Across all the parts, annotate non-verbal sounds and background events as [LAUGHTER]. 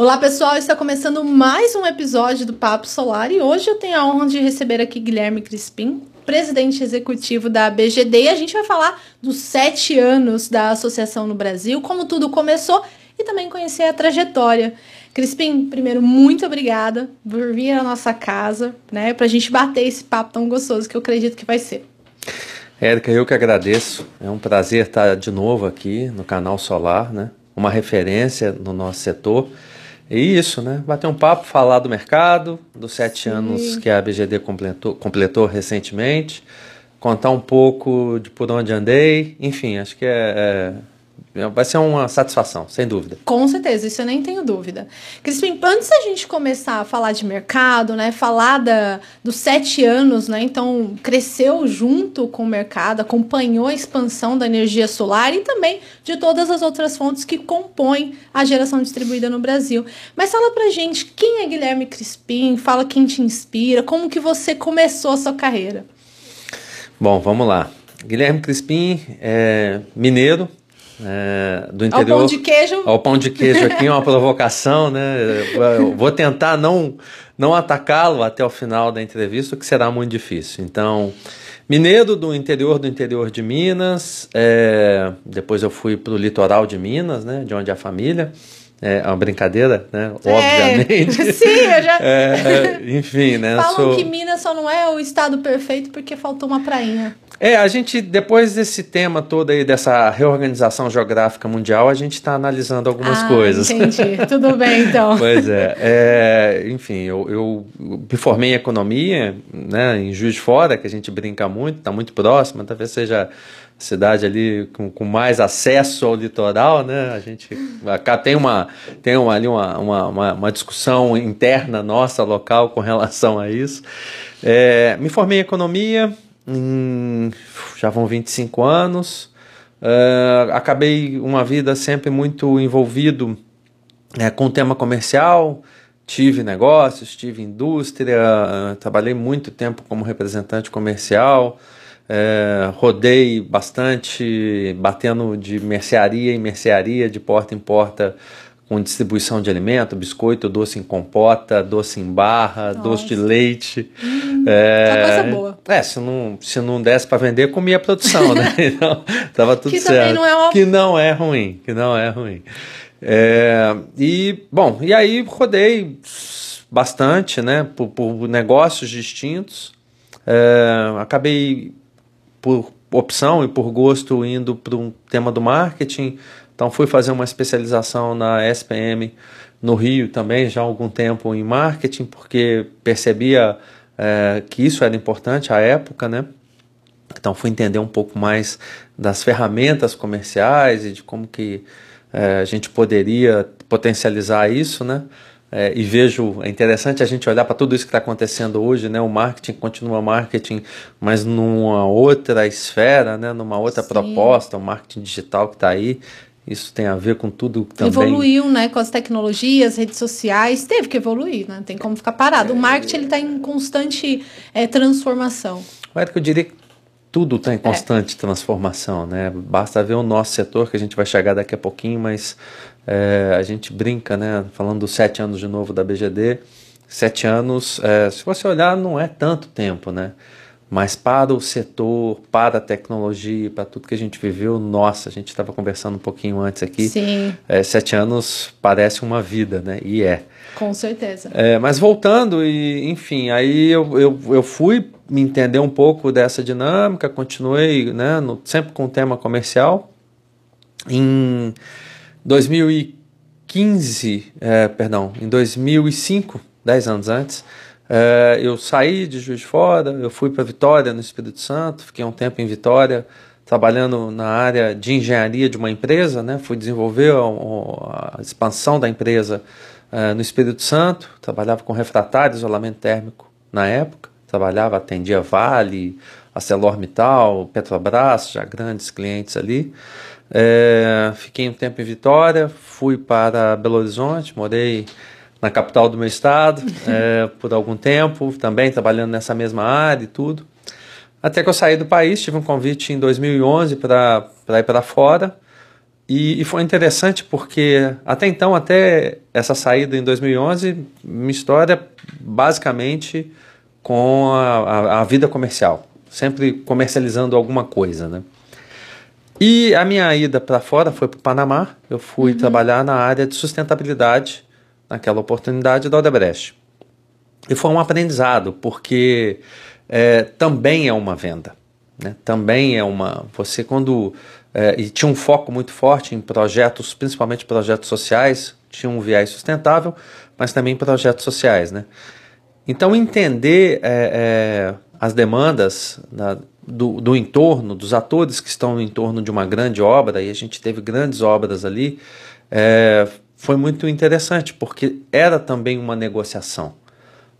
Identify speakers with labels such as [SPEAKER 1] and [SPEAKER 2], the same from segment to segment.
[SPEAKER 1] Olá pessoal, está começando mais um episódio do Papo Solar e hoje eu tenho a honra de receber aqui Guilherme Crispim, presidente executivo da BGD, e a gente vai falar dos sete anos da associação no Brasil, como tudo começou e também conhecer a trajetória. Crispim, primeiro, muito obrigada por vir à nossa casa, né, para a gente bater esse papo tão gostoso que eu acredito que vai ser.
[SPEAKER 2] Érica, eu que agradeço. É um prazer estar de novo aqui no canal Solar, né? Uma referência no nosso setor. E isso, né? Bater um papo, falar do mercado, dos sete Sim. anos que a BGD completou, completou recentemente, contar um pouco de por onde andei, enfim, acho que é, é Vai ser uma satisfação, sem dúvida.
[SPEAKER 1] Com certeza, isso eu nem tenho dúvida. Crispim, antes da gente começar a falar de mercado, né, falar da, dos sete anos, né, então cresceu junto com o mercado, acompanhou a expansão da energia solar e também de todas as outras fontes que compõem a geração distribuída no Brasil. Mas fala pra gente, quem é Guilherme Crispim? Fala quem te inspira, como que você começou a sua carreira?
[SPEAKER 2] Bom, vamos lá. Guilherme Crispim é mineiro, é, do interior.
[SPEAKER 1] Ao pão de queijo.
[SPEAKER 2] Ao pão de queijo aqui, uma [LAUGHS] provocação, né? Eu vou tentar não, não atacá-lo até o final da entrevista, que será muito difícil. Então, mineiro do interior do interior de Minas, é, depois eu fui para o litoral de Minas, né? De onde é a família. É uma brincadeira, né? É, Obviamente. [LAUGHS]
[SPEAKER 1] Sim, eu já.
[SPEAKER 2] É, enfim, né? [LAUGHS]
[SPEAKER 1] Falam sou... que Minas só não é o estado perfeito porque faltou uma prainha.
[SPEAKER 2] É, a gente, depois desse tema todo aí, dessa reorganização geográfica mundial, a gente está analisando algumas
[SPEAKER 1] ah,
[SPEAKER 2] coisas.
[SPEAKER 1] Entendi. Tudo bem, então. [LAUGHS]
[SPEAKER 2] pois é. é enfim, eu, eu, me formei em economia, né, em Juiz de Fora, que a gente brinca muito, está muito próxima, talvez seja cidade ali com, com mais acesso ao litoral, né? A gente cá tem uma tem uma, ali uma, uma, uma, discussão interna nossa local com relação a isso. É, me formei em economia, já vão 25 anos. Uh, acabei uma vida sempre muito envolvido é, com o tema comercial. Tive negócios, tive indústria, uh, trabalhei muito tempo como representante comercial. Rodei bastante, batendo de mercearia em mercearia, de porta em porta, com distribuição de alimento, biscoito, doce em compota, doce em barra, Nossa. doce de leite.
[SPEAKER 1] Hum, é, coisa boa.
[SPEAKER 2] É, se não, se não desse para vender, comia a produção, né? [LAUGHS] Então, tava tudo
[SPEAKER 1] que
[SPEAKER 2] certo.
[SPEAKER 1] Não é uma...
[SPEAKER 2] Que não é ruim, que não é ruim. É, e, bom, e aí rodei bastante, né, por, por negócios distintos. É, acabei por opção e por gosto indo para um tema do marketing. Então fui fazer uma especialização na SPM no Rio também já há algum tempo em marketing porque percebia é, que isso era importante à época, né? Então fui entender um pouco mais das ferramentas comerciais e de como que é, a gente poderia potencializar isso, né? É, e vejo, é interessante a gente olhar para tudo isso que está acontecendo hoje, né? O marketing continua marketing, mas numa outra esfera, né? Numa outra Sim. proposta, o marketing digital que está aí. Isso tem a ver com tudo também.
[SPEAKER 1] Evoluiu, né? Com as tecnologias, redes sociais, teve que evoluir, né? Tem como ficar parado. O é. marketing ele está em constante é, transformação.
[SPEAKER 2] Érico, eu diria que tudo está em é. constante é. transformação, né? Basta ver o nosso setor, que a gente vai chegar daqui a pouquinho, mas é, a gente brinca, né? Falando dos sete anos de novo da BGD. Sete anos, é, se você olhar, não é tanto tempo, né? Mas para o setor, para a tecnologia, para tudo que a gente viveu, nossa, a gente estava conversando um pouquinho antes aqui.
[SPEAKER 1] Sim.
[SPEAKER 2] É, sete anos parece uma vida, né? E é.
[SPEAKER 1] Com certeza.
[SPEAKER 2] É, mas voltando, e enfim, aí eu, eu, eu fui me entender um pouco dessa dinâmica, continuei né, no, sempre com o tema comercial. Em 2015, é, perdão, em 2005, 10 anos antes, é, eu saí de Juiz de Fora, eu fui para Vitória, no Espírito Santo, fiquei um tempo em Vitória, trabalhando na área de engenharia de uma empresa, né? fui desenvolver a, a expansão da empresa é, no Espírito Santo, trabalhava com refratário, isolamento térmico na época, trabalhava, atendia Vale, ArcelorMittal, Petrobras, já grandes clientes ali. É, fiquei um tempo em Vitória, fui para Belo Horizonte, morei na capital do meu estado é, por algum tempo, também trabalhando nessa mesma área e tudo. Até que eu saí do país, tive um convite em 2011 para ir para fora E, e, foi interessante porque até então, até essa saída em 2011, minha história basicamente com a, a, a vida comercial, sempre comercializando alguma coisa, né? E a minha ida para fora foi para o Panamá. Eu fui uhum. trabalhar na área de sustentabilidade, naquela oportunidade da Odebrecht. E foi um aprendizado, porque é, também é uma venda. Né? Também é uma. Você, quando. É, e tinha um foco muito forte em projetos, principalmente projetos sociais, tinha um viés sustentável, mas também projetos sociais. Né? Então, entender é, é as demandas da, do, do entorno, dos atores que estão no entorno de uma grande obra, e a gente teve grandes obras ali, é, foi muito interessante, porque era também uma negociação.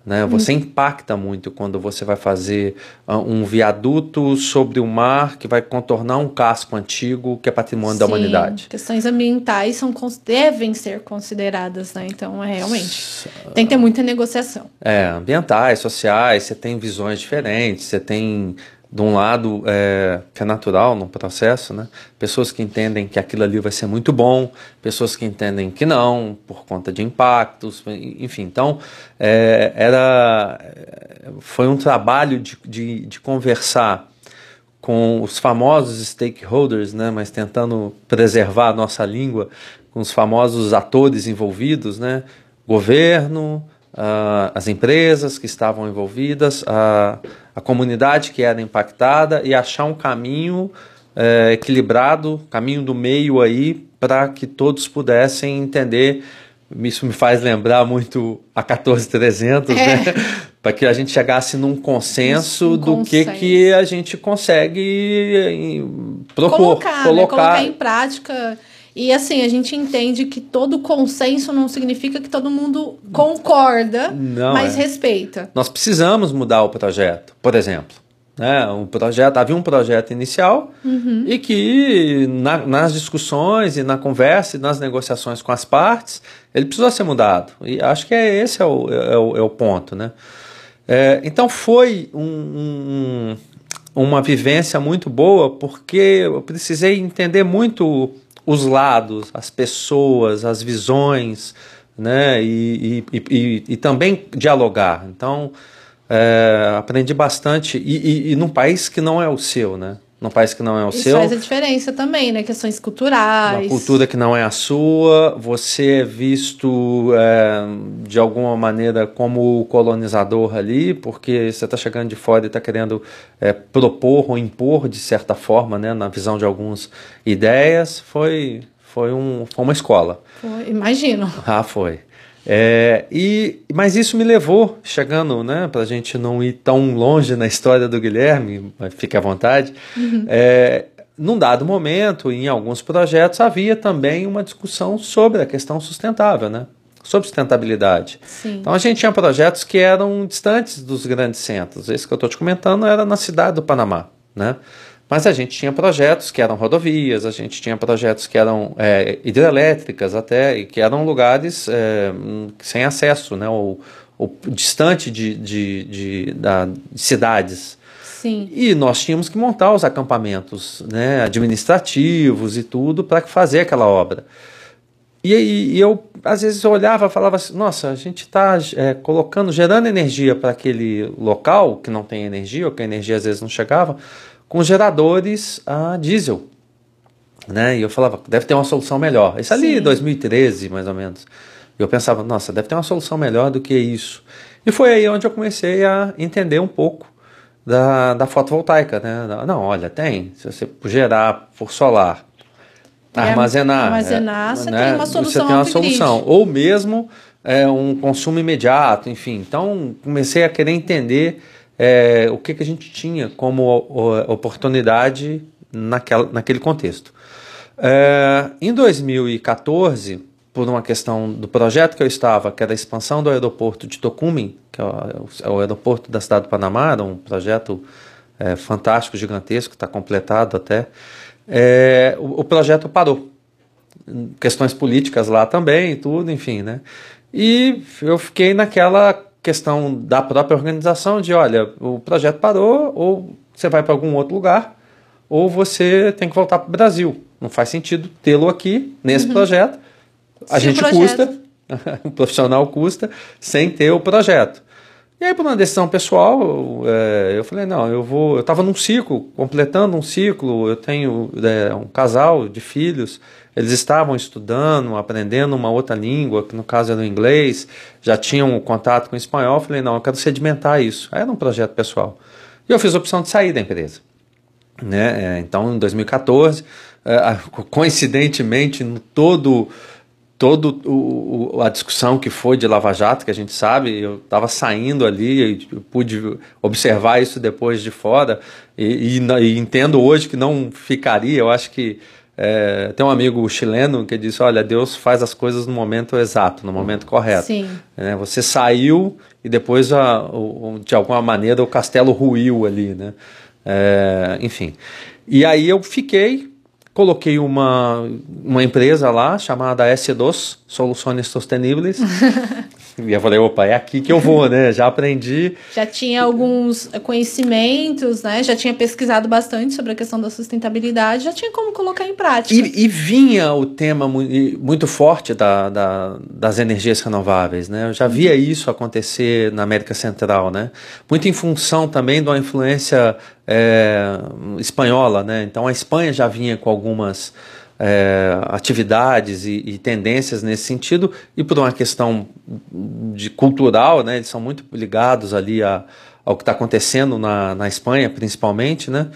[SPEAKER 2] Né? Você uhum. impacta muito quando você vai fazer uh, um viaduto sobre o mar que vai contornar um casco antigo que é patrimônio Sim, da humanidade.
[SPEAKER 1] Questões ambientais são, devem ser consideradas, né? Então, é, realmente, tem que ter muita negociação.
[SPEAKER 2] É, ambientais, sociais, você tem visões diferentes, você tem de um lado é, que é natural no processo, né? Pessoas que entendem que aquilo ali vai ser muito bom, pessoas que entendem que não, por conta de impactos, enfim. Então, é, era, foi um trabalho de, de, de, conversar com os famosos stakeholders, né? Mas tentando preservar a nossa língua, com os famosos atores envolvidos, né? Governo, uh, as empresas que estavam envolvidas, a, a comunidade que era impactada e achar um caminho uh, equilibrado, caminho do meio aí, para que todos pudessem entender. Isso me faz lembrar muito a 14300, é. né? para que a gente chegasse num consenso um do consenso. que, que a gente consegue propor,
[SPEAKER 1] colocar, colocar. Né? colocar em prática e assim, a gente entende que todo consenso não significa que todo mundo concorda, não mas é. respeita.
[SPEAKER 2] Nós precisamos mudar o projeto, por exemplo. Né, um projeto, havia um projeto inicial uhum. e que na, nas discussões e na conversa e nas negociações com as partes, ele precisou ser mudado. E acho que é esse é o, é o, é o ponto. Né? É, então foi um, um, uma vivência muito boa porque eu precisei entender muito os lados, as pessoas, as visões, né? E, e, e, e também dialogar. Então, é, aprendi bastante. E, e, e num país que não é o seu, né? Num país que não é o
[SPEAKER 1] Isso
[SPEAKER 2] seu.
[SPEAKER 1] faz a diferença também, né? Questões culturais.
[SPEAKER 2] Uma cultura que não é a sua, você é visto é, de alguma maneira como colonizador ali, porque você está chegando de fora e está querendo é, propor ou impor de certa forma, né? Na visão de algumas ideias, foi, foi, um, foi uma escola.
[SPEAKER 1] Foi, imagino.
[SPEAKER 2] Ah, foi. É, e, mas isso me levou, chegando, né, para a gente não ir tão longe na história do Guilherme, fique à vontade, uhum. é, num dado momento, em alguns projetos, havia também uma discussão sobre a questão sustentável, né? sobre sustentabilidade. Sim. Então a gente tinha projetos que eram distantes dos grandes centros. Esse que eu estou te comentando era na cidade do Panamá. Né? Mas a gente tinha projetos que eram rodovias, a gente tinha projetos que eram é, hidrelétricas até, e que eram lugares é, sem acesso, né, ou, ou distante de, de, de, da, de cidades.
[SPEAKER 1] Sim.
[SPEAKER 2] E nós tínhamos que montar os acampamentos né, administrativos e tudo para fazer aquela obra. E, e, e, eu, às vezes, eu olhava e falava assim: nossa, a gente está é, colocando, gerando energia para aquele local que não tem energia, ou que a energia às vezes não chegava, com geradores a diesel. Né? E eu falava, deve ter uma solução melhor. Isso ali em 2013, mais ou menos. Eu pensava, nossa, deve ter uma solução melhor do que isso. E foi aí onde eu comecei a entender um pouco da, da fotovoltaica. Né? Não, olha, tem. Se você gerar por solar, armazenar.
[SPEAKER 1] Armazenar, é, você né? tem uma solução.
[SPEAKER 2] Você tem uma solução. Ou mesmo é, um consumo imediato, enfim. Então, comecei a querer entender é, o que, que a gente tinha como oportunidade naquela, naquele contexto. É, em 2014, por uma questão do projeto que eu estava, que era a expansão do aeroporto de Tocumen, que é o, é aeroporto da cidade do Panamá, um projeto é, fantástico, gigantesco, está completado até, é, o, o, projeto parou. Questões políticas lá também, tudo, enfim, né? E eu fiquei naquela questão da própria organização de, olha, o projeto parou, ou você vai para algum outro lugar, ou você tem que voltar para o Brasil. não faz sentido tê-lo aqui nesse uhum. projeto. A Se gente custa, [LAUGHS] o profissional custa, sem ter o projeto. E aí, por uma decisão pessoal, é, eu falei, não, eu vou. Eu estava num ciclo, completando um ciclo, eu tenho é, um casal de filhos, eles estavam estudando, aprendendo uma outra língua, que no caso era o inglês, já tinham contato com o espanhol, eu falei, não, eu quero sedimentar isso. Era um projeto pessoal. E eu fiz a opção de sair da empresa. Né? É, então, em 2014, é, coincidentemente, no todo o, a discussão que foi de Lava Jato, que a gente sabe, eu estava saindo ali e pude observar isso depois de fora e, e, e, entendo hoje que não ficaria. Eu acho que é, tem um amigo chileno que disse: Olha, Deus faz as coisas no momento exato, no momento correto.
[SPEAKER 1] Sim.
[SPEAKER 2] É, você saiu e depois, a, o, de alguma maneira, o castelo ruiu ali, né? É, enfim. E aí eu fiquei Coloquei uma, uma empresa lá chamada S2, Soluções Sustentáveis. [LAUGHS] e eu falei, opa, é aqui que eu vou, né? Já aprendi.
[SPEAKER 1] Já tinha alguns conhecimentos, né? Já tinha pesquisado bastante sobre a questão da sustentabilidade, já tinha como colocar em prática.
[SPEAKER 2] E, e vinha o tema muito forte da, da, das energias renováveis, né? Eu já via isso acontecer na América Central, né? Muito em função também de uma influência é, espanhola, né? Então a Espanha já vinha com algumas é, atividades e, e, tendências nesse sentido e por uma questão de cultural, né? Eles são muito ligados ali a, ao que está acontecendo na, na Espanha, principalmente, né?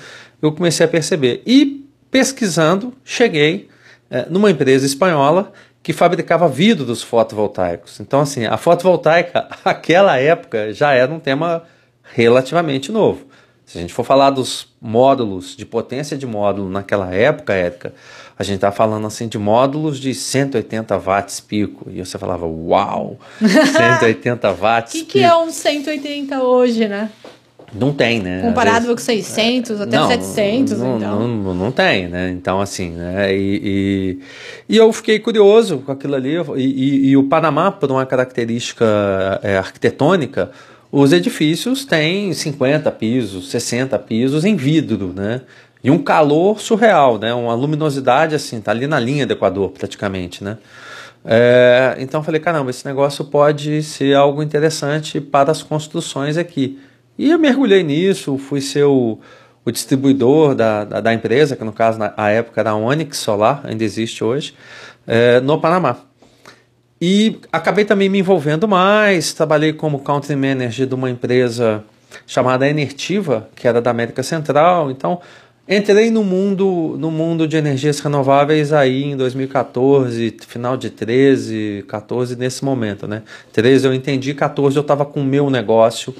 [SPEAKER 2] Eu comecei a perceber e pesquisando cheguei é, numa empresa espanhola que fabricava vidros fotovoltaicos. Então, assim, a fotovoltaica, [LAUGHS] aquela época, já era um tema relativamente novo. Se a gente for falar dos módulos, de potência de módulo naquela época, Érica, a gente tá falando assim de módulos de 180 watts pico. E você falava, uau, [LAUGHS] 180 watts.
[SPEAKER 1] O que, que é um 180 hoje, né?
[SPEAKER 2] Não tem, né?
[SPEAKER 1] Comparado vezes, com 600, até não, 700,
[SPEAKER 2] não,
[SPEAKER 1] então.
[SPEAKER 2] Não, não tem, né? Então, assim, né? E, e, e eu fiquei curioso com aquilo ali. E, e, e o Panamá, por uma característica é, arquitetônica, os edifícios têm 50 pisos, 60 pisos em vidro, né? E um calor surreal, né? Uma luminosidade assim, tá ali na linha do Equador praticamente, né? É, então eu falei, caramba, esse negócio pode ser algo interessante para as construções aqui. E eu mergulhei nisso, fui ser o, o distribuidor da, da, da, empresa, que no caso na época era a Onyx Solar, ainda existe hoje, é, no Panamá. E acabei também me envolvendo mais, trabalhei como country manager de uma empresa chamada Enertiva, que era da América Central. Então, entrei no mundo no mundo de energias renováveis aí em 2014, final de 13, 14 nesse momento, né? 13 eu entendi, 14 eu estava com o meu negócio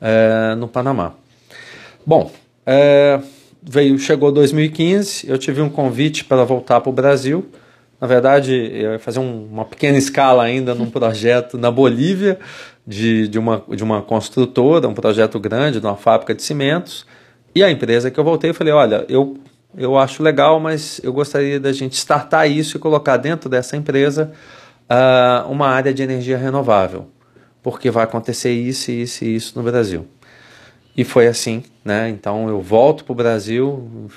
[SPEAKER 2] é, no Panamá. Bom, é, veio chegou 2015, eu tive um convite para voltar para o Brasil na verdade, eu ia fazer um, uma pequena escala ainda num projeto na Bolívia de, de, uma, de uma construtora, um projeto grande, de uma fábrica de cimentos. E a empresa que eu voltei, eu falei: olha, eu, eu acho legal, mas eu gostaria da gente startar isso e colocar dentro dessa empresa uh, uma área de energia renovável, porque vai acontecer isso, isso e isso no Brasil. E foi assim, né? Então eu volto para o Brasil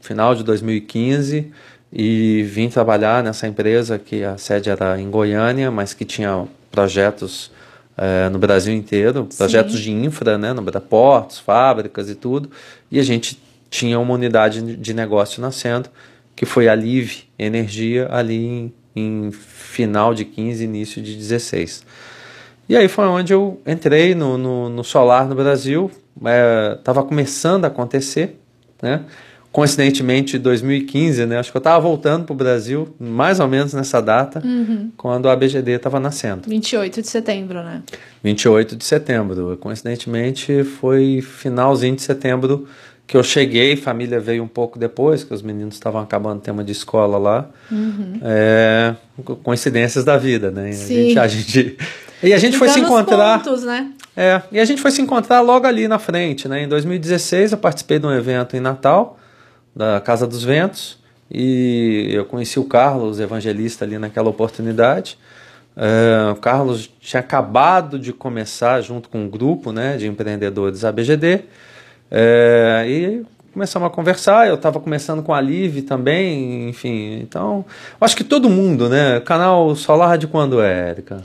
[SPEAKER 2] final de 2015 e vim trabalhar nessa empresa que a sede era em Goiânia, mas que tinha projetos é, no Brasil inteiro, projetos Sim. de infra, né, no portos, fábricas e tudo, e a gente tinha uma unidade de negócio nascendo, que foi a Live Energia, ali em, em final de 15, início de 16. E aí foi onde eu entrei no, no, no solar no Brasil, estava é, começando a acontecer, né? Coincidentemente 2015, né? Acho que eu estava voltando para o Brasil, mais ou menos nessa data, uhum. quando a ABGD estava nascendo.
[SPEAKER 1] 28 de setembro, né?
[SPEAKER 2] 28 de setembro. Coincidentemente foi finalzinho de setembro que eu cheguei, família veio um pouco depois, que os meninos estavam acabando o tema de escola lá. Uhum. É, coincidências da vida, né?
[SPEAKER 1] Sim.
[SPEAKER 2] A gente, a gente e a gente foi se encontrar.
[SPEAKER 1] Pontos, né?
[SPEAKER 2] É, e a gente foi se encontrar logo ali na frente, né? Em 2016 eu participei de um evento em Natal da Casa dos Ventos e eu conheci o Carlos, evangelista, ali naquela oportunidade. Uh, o Carlos tinha acabado de começar junto com um grupo né, de empreendedores ABGD uh, e começamos a conversar, eu estava começando com a Live também, enfim, então, acho que todo mundo, né? Canal Solar de quando é, Érica?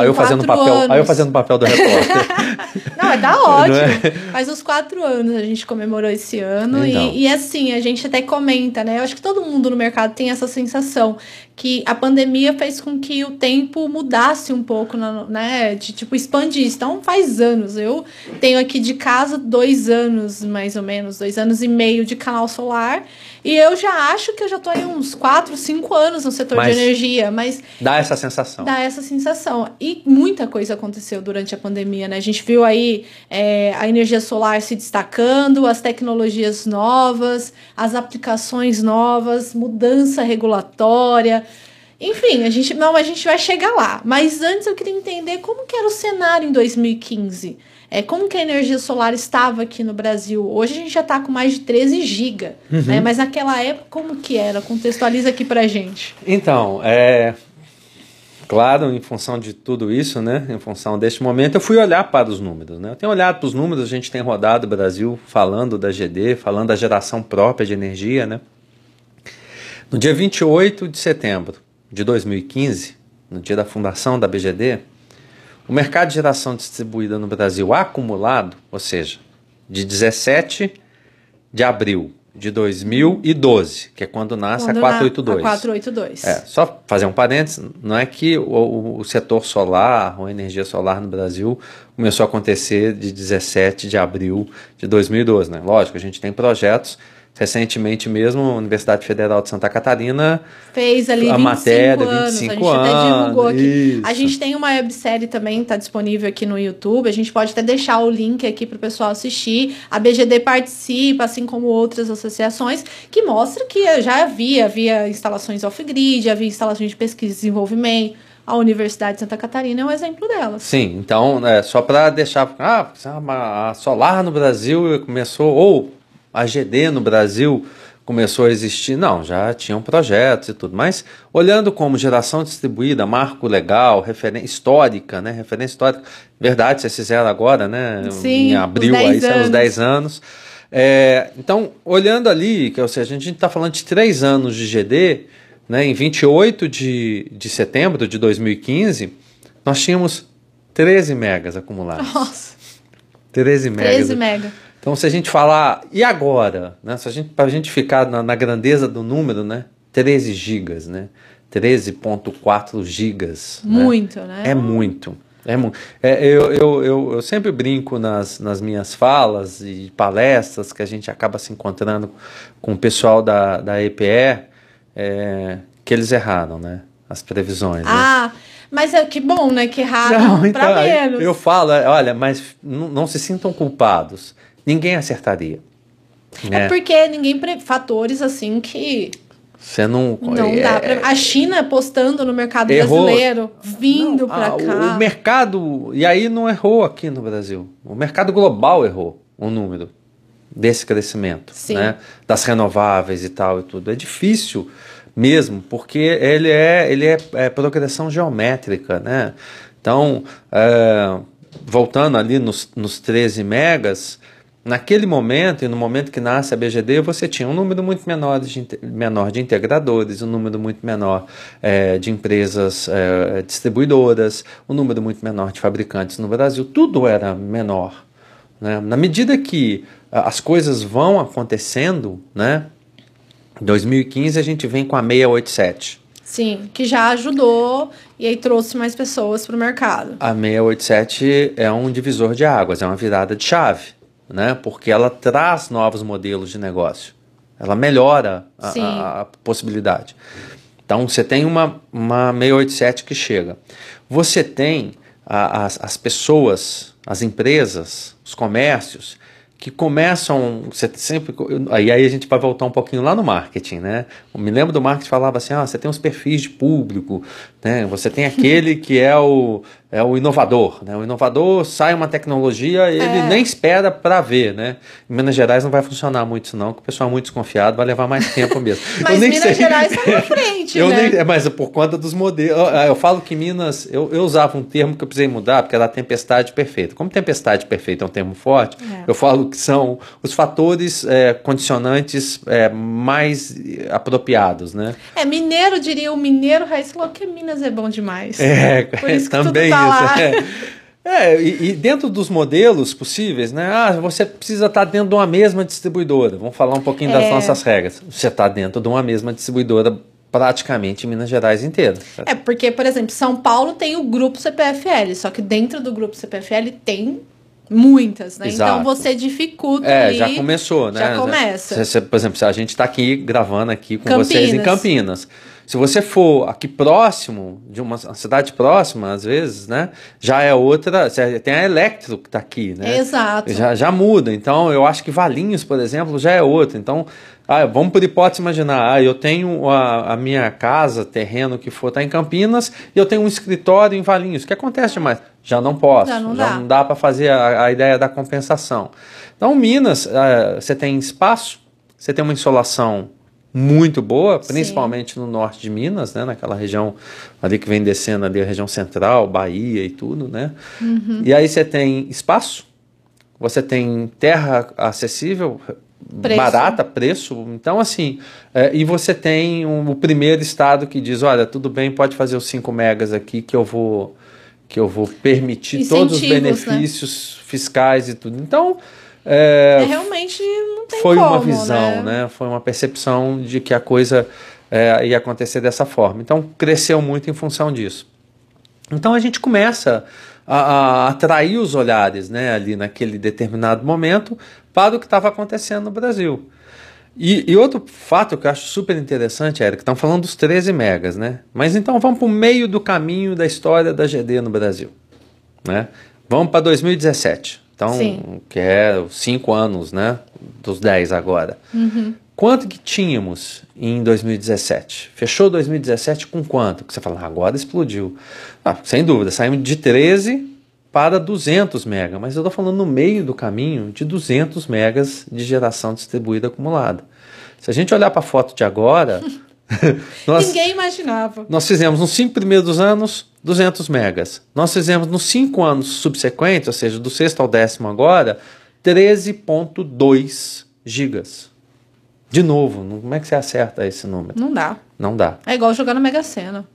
[SPEAKER 2] Aí eu, fazendo papel, aí eu fazendo papel do repórter. [LAUGHS]
[SPEAKER 1] Não, tá ótimo. É? Faz uns quatro anos a gente comemorou esse ano. Então. E, e assim, a gente até comenta, né? Eu acho que todo mundo no mercado tem essa sensação que a pandemia fez com que o tempo mudasse um pouco, né? De tipo, expandisse. Então, faz anos. Eu tenho aqui de casa dois anos, mais ou menos, dois anos e meio de canal solar. E eu já acho que eu já tô aí uns 4, 5 anos no setor mas de energia, mas.
[SPEAKER 2] Dá essa sensação.
[SPEAKER 1] Dá essa sensação. E muita coisa aconteceu durante a pandemia, né? A gente viu aí é, a energia solar se destacando, as tecnologias novas, as aplicações novas, mudança regulatória. Enfim, a gente, não, a gente vai chegar lá. Mas antes eu queria entender como que era o cenário em 2015. É, como que a energia solar estava aqui no Brasil? Hoje a gente já está com mais de 13 GB, uhum. né? mas naquela época como que era? Contextualiza aqui para gente.
[SPEAKER 2] Então, é, claro, em função de tudo isso, né, em função deste momento, eu fui olhar para os números. Né? Eu tenho olhado para os números, a gente tem rodado o Brasil falando da GD, falando da geração própria de energia. Né? No dia 28 de setembro de 2015, no dia da fundação da BGD, o mercado de geração distribuída no Brasil acumulado, ou seja, de 17 de abril de 2012, que é quando nasce quando a 482. A
[SPEAKER 1] 482.
[SPEAKER 2] É, só fazer um parênteses, não é que o, o setor solar ou energia solar no Brasil começou a acontecer de 17 de abril de 2012, né? Lógico, a gente tem projetos Recentemente mesmo, a Universidade Federal de Santa Catarina
[SPEAKER 1] fez ali a 25 matéria, anos. 25 a gente anos, até divulgou aqui. Isso. A gente tem uma websérie também, está disponível aqui no YouTube. A gente pode até deixar o link aqui para o pessoal assistir. A BGD participa, assim como outras associações, que mostra que já havia, havia instalações off-grid, havia instalações de pesquisa e desenvolvimento. A Universidade de Santa Catarina é um exemplo delas.
[SPEAKER 2] Sim, então, é, só para deixar. Ah, a solar no Brasil começou, ou a GD no Brasil começou a existir, não, já tinham projetos e tudo, mas olhando como geração distribuída, marco legal, referência histórica, né, referência histórica, verdade, vocês fizeram agora, né,
[SPEAKER 1] Sim,
[SPEAKER 2] em abril, aí são os 10 anos, é, então, olhando ali, que ou seja, a gente está falando de 3 anos de GD, né, em 28 de, de setembro de 2015, nós tínhamos 13 megas acumulados.
[SPEAKER 1] Nossa.
[SPEAKER 2] 13 megas.
[SPEAKER 1] 13 megas.
[SPEAKER 2] Então, se a gente falar, e agora? Né? Se a gente, para a gente ficar na, na, grandeza do número, né? 13 gigas, né? 13.4 gigas.
[SPEAKER 1] Né? Muito, né?
[SPEAKER 2] né? É muito. É, é, eu, eu, eu, eu, sempre brinco nas, nas minhas falas e palestras que a gente acaba se encontrando com o pessoal da, da EPE, é, que eles erraram, né? As previsões.
[SPEAKER 1] Né? Ah, né? mas é que bom, né? Que erraram para então, menos.
[SPEAKER 2] Eu falo, olha, mas não, não se sintam culpados ninguém acertaria.
[SPEAKER 1] Né? É porque ninguém. Pre... Fatores assim que.
[SPEAKER 2] Você não.
[SPEAKER 1] Não é, dá pra... A China apostando no mercado errou. brasileiro, vindo para cá.
[SPEAKER 2] O mercado. E aí não errou aqui no Brasil. O mercado global errou o número desse crescimento, Sim. né? Das renováveis e tal e tudo. É difícil mesmo, porque ele é, ele é, é progressão geométrica, né? Então, é, voltando ali nos, nos 13 megas, Naquele momento, e no momento que nasce a BGD, você tinha um número muito menor de, menor de integradores, um número muito menor é, de empresas é, distribuidoras, um número muito menor de fabricantes no Brasil. Tudo era menor. Né? Na medida que as coisas vão acontecendo, né? em 2015 a gente vem com a 687.
[SPEAKER 1] Sim, que já ajudou e aí trouxe mais pessoas para o mercado.
[SPEAKER 2] A 687 é um divisor de águas, é uma virada de chave né? Porque ela traz novos modelos de negócio. Ela melhora a, a, a possibilidade. Então você tem uma, uma 687 que chega. Você tem a, as, as pessoas, as empresas, os comércios que começam, você sempre, aí, aí a gente vai voltar um pouquinho lá no marketing, né? Eu me lembro do marketing falava assim, ah, você tem os perfis de público, né? Você tem [LAUGHS] aquele que é o é o inovador, né? O inovador sai uma tecnologia, ele é. nem espera para ver, né? Em Minas Gerais não vai funcionar muito isso não, porque o pessoal é muito desconfiado, vai levar mais tempo mesmo. [LAUGHS]
[SPEAKER 1] mas Minas sei... Gerais está na frente,
[SPEAKER 2] eu
[SPEAKER 1] né?
[SPEAKER 2] Nem... Mas por conta dos modelos, eu falo que Minas, eu, eu usava um termo que eu precisei mudar, porque era tempestade perfeita. Como tempestade perfeita é um termo forte, é. eu falo que são os fatores é, condicionantes é, mais apropriados, né?
[SPEAKER 1] É, mineiro diria o mineiro raiz falou que Minas é bom demais.
[SPEAKER 2] É, por isso que também tudo tá isso. É. É, e, e, dentro dos modelos possíveis, né? Ah, você precisa estar dentro de uma mesma distribuidora. Vamos falar um pouquinho das é. nossas regras. Você está dentro de uma mesma distribuidora praticamente em Minas Gerais inteira.
[SPEAKER 1] É, porque, por exemplo, São Paulo tem o grupo CPFL, só que dentro do grupo CPFL tem muitas, né? Então, Exato. Então você dificulta
[SPEAKER 2] é,
[SPEAKER 1] ali,
[SPEAKER 2] já começou, né?
[SPEAKER 1] Já começa.
[SPEAKER 2] por exemplo, a gente está aqui gravando aqui com Campinas. vocês em Campinas. Se você for aqui próximo, de uma cidade próxima, às vezes, né? Já é outra. Tem a Electro que está aqui, né?
[SPEAKER 1] Exato.
[SPEAKER 2] Já, já muda. Então, eu acho que Valinhos, por exemplo, já é outra. Então, ah, vamos por hipótese imaginar, ah, eu tenho a, a minha casa, terreno que for, está em Campinas, e eu tenho um escritório em Valinhos. O que acontece demais? Já não posso, já não já dá, não dá para fazer a, a, ideia da compensação. Então, Minas, ah, você tem espaço, você tem uma insolação muito boa, principalmente Sim. no norte de Minas, né, naquela região ali que vem descendo ali a região central, Bahia e tudo, né? Uhum. E aí você tem espaço, você tem terra acessível, preço. barata, preço. Então, assim, é, e você tem um, o primeiro estado que diz, olha, tudo bem, pode fazer os 5 megas aqui que eu vou que eu vou permitir Incentivos, todos os né? benefícios né? fiscais e tudo. Então,
[SPEAKER 1] é, é, realmente não tem
[SPEAKER 2] foi
[SPEAKER 1] como,
[SPEAKER 2] uma visão, né? né? Foi uma percepção de que a coisa é, ia acontecer dessa forma. Então cresceu muito em função disso. Então a gente começa a, a atrair os olhares, né? Ali naquele determinado momento para o que estava acontecendo no Brasil. E, e, outro fato que eu acho super interessante, Eric, estão falando dos 13 megas, né? Mas então vamos para o meio do caminho da história da GD no Brasil, né? Vamos para 2017. Então, Sim. que é cinco anos, né? Dos 10 agora. Uhum. Quanto que tínhamos em 2017? Fechou 2017 com quanto? Que você fala, agora explodiu. Ah, sem dúvida, saímos de 13 para 200 mega, mas eu estou falando no meio do caminho de 200 megas de geração distribuída acumulada. Se a gente olhar para a foto de agora, [LAUGHS]
[SPEAKER 1] nós, ninguém imaginava.
[SPEAKER 2] Nós fizemos nos cinco primeiros anos 200 megas. Nós fizemos nos cinco anos subsequentes, ou seja, do sexto ao décimo agora, 13,2 gigas. De novo, como é que você acerta esse número?
[SPEAKER 1] Não dá.
[SPEAKER 2] Não dá.
[SPEAKER 1] É igual jogar na Mega Sena.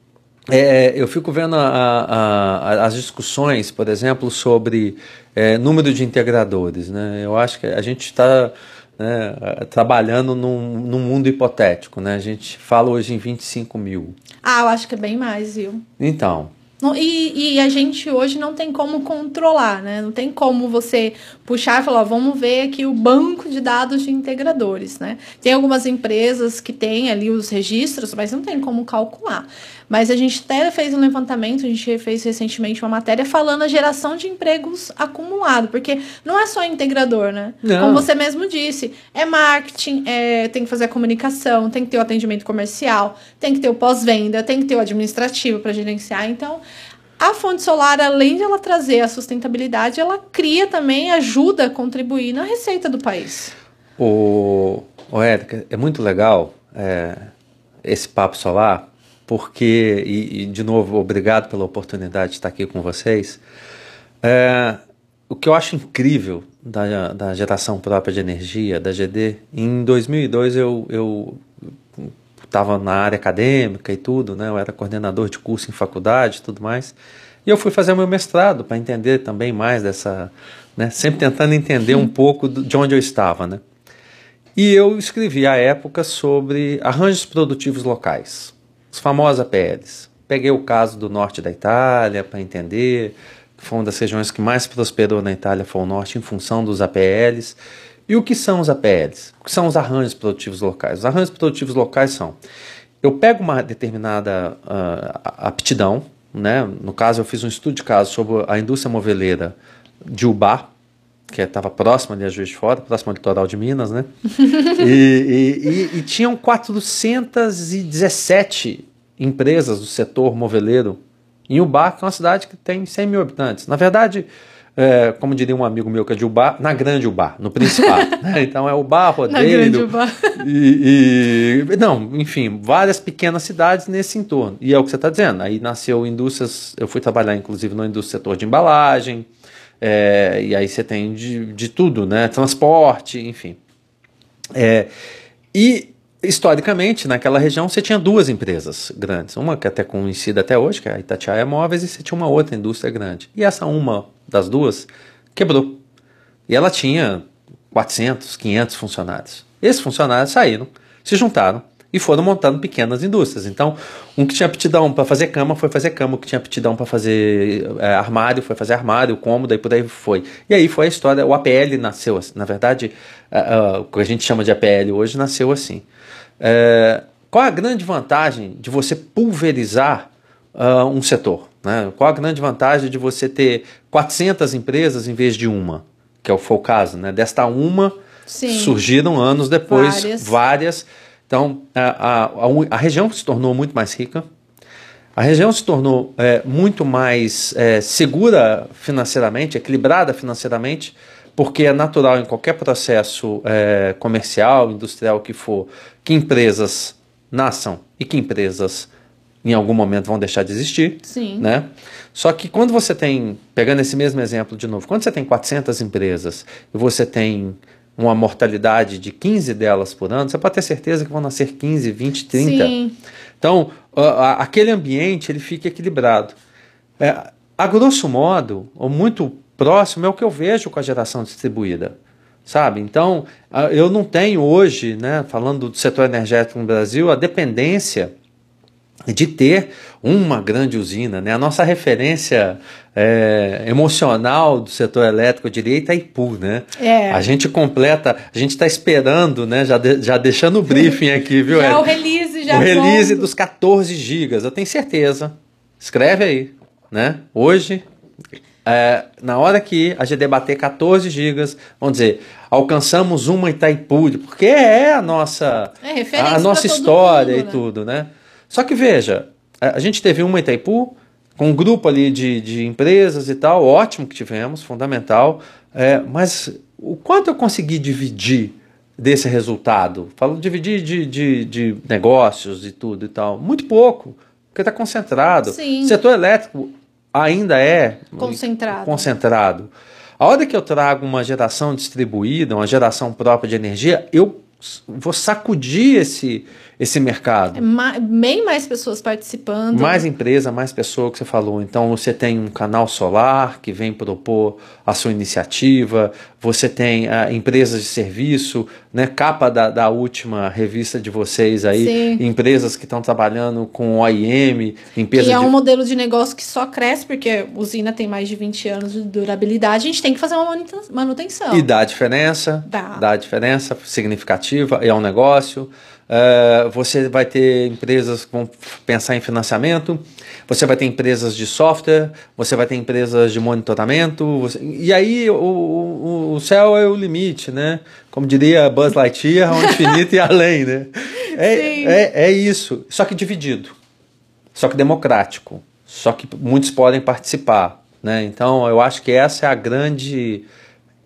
[SPEAKER 2] É, eu fico vendo a, a, a, as discussões, por exemplo, sobre é, número de integradores. Né? Eu acho que a gente está né, trabalhando num, num mundo hipotético. Né? A gente fala hoje em 25 mil.
[SPEAKER 1] Ah, eu acho que é bem mais, viu?
[SPEAKER 2] Então,
[SPEAKER 1] e, e, a gente hoje não tem como controlar, né? Não tem como você puxar e falar, vamos ver aqui o banco de dados de integradores, né? Tem algumas empresas que têm ali os registros, mas não tem como calcular. Mas a gente até fez um levantamento, a gente fez recentemente uma matéria falando a geração de empregos acumulado, porque não é só integrador, né? Não. Como você mesmo disse, é marketing, é, tem que fazer a comunicação, tem que ter o atendimento comercial, tem que ter o pós-venda, tem que ter o administrativo para gerenciar. Então, a fonte solar, além de ela trazer a sustentabilidade, ela cria também, ajuda a contribuir na receita do país.
[SPEAKER 2] O, o Érica, é muito legal é, esse papo solar, porque, e, e, de novo, obrigado pela oportunidade de estar aqui com vocês. É, o que eu acho incrível da, da geração própria de energia, da GD, em 2002 eu, estava na área acadêmica e tudo, né? Eu era coordenador de curso em faculdade e tudo mais. E eu fui fazer meu mestrado para entender também mais dessa, né? Sempre tentando entender um pouco de onde eu estava, né? E eu escrevi à época sobre arranjos produtivos locais, os famosos APLs. Peguei o caso do norte da Itália para entender, foi uma das regiões que mais prosperou na Itália, foi o norte, em função dos APLs. E o que são os APLs? O que são os arranjos produtivos locais? Os arranjos produtivos locais são: eu pego uma determinada uh, aptidão, né? no caso, eu fiz um estudo de caso sobre a indústria moveleira de Ubá, que estava próxima ali a Juiz de Fora, próximo ao litoral de Minas, né? [LAUGHS] e, e, e, e tinham 417 empresas do setor moveleiro em Ubá, que é uma cidade que tem 100 mil habitantes. Na verdade, é, como diria um amigo meu que é de Ubá, na Grande Ubá, no Principado. [LAUGHS] né? Então é Ubá, Rodeiro. Na Grande Ubá. E, e, não, enfim, várias pequenas cidades nesse entorno. E é o que você está dizendo. Aí nasceu indústrias, eu fui trabalhar inclusive no indústria setor de embalagem, é, e aí você tem de, de tudo, né? Transporte, enfim. É, e historicamente, naquela região, você tinha duas empresas grandes. Uma que até conhecida até hoje, que é a Itatiaia Móveis, e você tinha uma outra indústria grande. E essa uma das duas quebrou. E ela tinha 400, 500 funcionários. Esses funcionários saíram, se juntaram e foram montando pequenas indústrias. Então, um que tinha aptidão para fazer cama foi fazer cama, o que tinha aptidão para fazer é, armário foi fazer armário, cômodo, e por aí foi. E aí foi a história, o APL nasceu assim. Na verdade, uh, uh, o que a gente chama de APL hoje nasceu assim. Uh, qual a grande vantagem de você pulverizar um setor? Né? Qual a grande vantagem de você ter 400 empresas em vez de uma? Que foi o caso, né? Desta uma, Sim. surgiram anos depois várias, várias então, a, a, a, região se tornou muito mais rica, a região se tornou é, muito mais é, segura financeiramente, equilibrada financeiramente, porque é natural em qualquer processo é, comercial, industrial que for, que empresas nasçam e que empresas em algum momento vão deixar de existir.
[SPEAKER 1] Sim.
[SPEAKER 2] Né? Só que quando você tem, pegando esse mesmo exemplo de novo, quando você tem 400 empresas e você tem uma mortalidade de 15 delas por ano, você pode ter certeza que vão nascer 15, 20, 30. Sim. Então, aquele ambiente ele fica equilibrado. É, a grosso modo, ou muito próximo, é o que eu vejo com a geração distribuída. Sabe? Então, eu não tenho hoje, né, falando do setor energético no Brasil, a dependência de ter uma grande usina. Né? A nossa referência é, emocional do setor elétrico, eu diria, Itaipu. Né?
[SPEAKER 1] É.
[SPEAKER 2] A gente completa, a gente está esperando, né? já, de, já deixando o briefing aqui, viu? [LAUGHS]
[SPEAKER 1] já é o release, já
[SPEAKER 2] O release dos 14 gigas, eu tenho certeza. Escreve aí. Né? Hoje, é, na hora que a gente bater 14 gigas, vamos dizer, alcançamos uma Itaipu, porque é a nossa,
[SPEAKER 1] é
[SPEAKER 2] a nossa história mundo, e né? tudo, né? Só que veja, a gente teve uma Itaipu, com um grupo ali de, de empresas e tal, ótimo que tivemos, fundamental, é, mas o quanto eu consegui dividir desse resultado? Falo dividir de, de, de negócios e tudo e tal, muito pouco, porque está concentrado.
[SPEAKER 1] Sim.
[SPEAKER 2] O setor elétrico ainda é
[SPEAKER 1] concentrado.
[SPEAKER 2] concentrado. A hora que eu trago uma geração distribuída, uma geração própria de energia, eu vou sacudir esse, esse mercado.
[SPEAKER 1] É bem mais pessoas participando.
[SPEAKER 2] Mais empresa, mais pessoa que você falou. Então você tem um canal solar que vem propor a sua iniciativa, você tem uh, empresas de serviço, né? Capa da, da última revista de vocês aí,
[SPEAKER 1] Sim.
[SPEAKER 2] empresas que estão trabalhando com OIM, empresas.
[SPEAKER 1] Que é
[SPEAKER 2] de...
[SPEAKER 1] um modelo de negócio que só cresce, porque a usina tem mais de 20 anos de durabilidade, a gente tem que fazer uma manutenção.
[SPEAKER 2] E dá diferença,
[SPEAKER 1] dá,
[SPEAKER 2] dá diferença significativa, é um negócio. Uh, você vai ter empresas que vão pensar em financiamento, você vai ter empresas de software, você vai ter empresas de monitoramento, você... e aí o, o, o, céu é o limite, né? Como diria Buzz Lightyear, ao infinito e além, né? [LAUGHS] É, é, é isso, só que dividido, só que democrático, só que muitos podem participar, né? Então eu acho que essa é a grande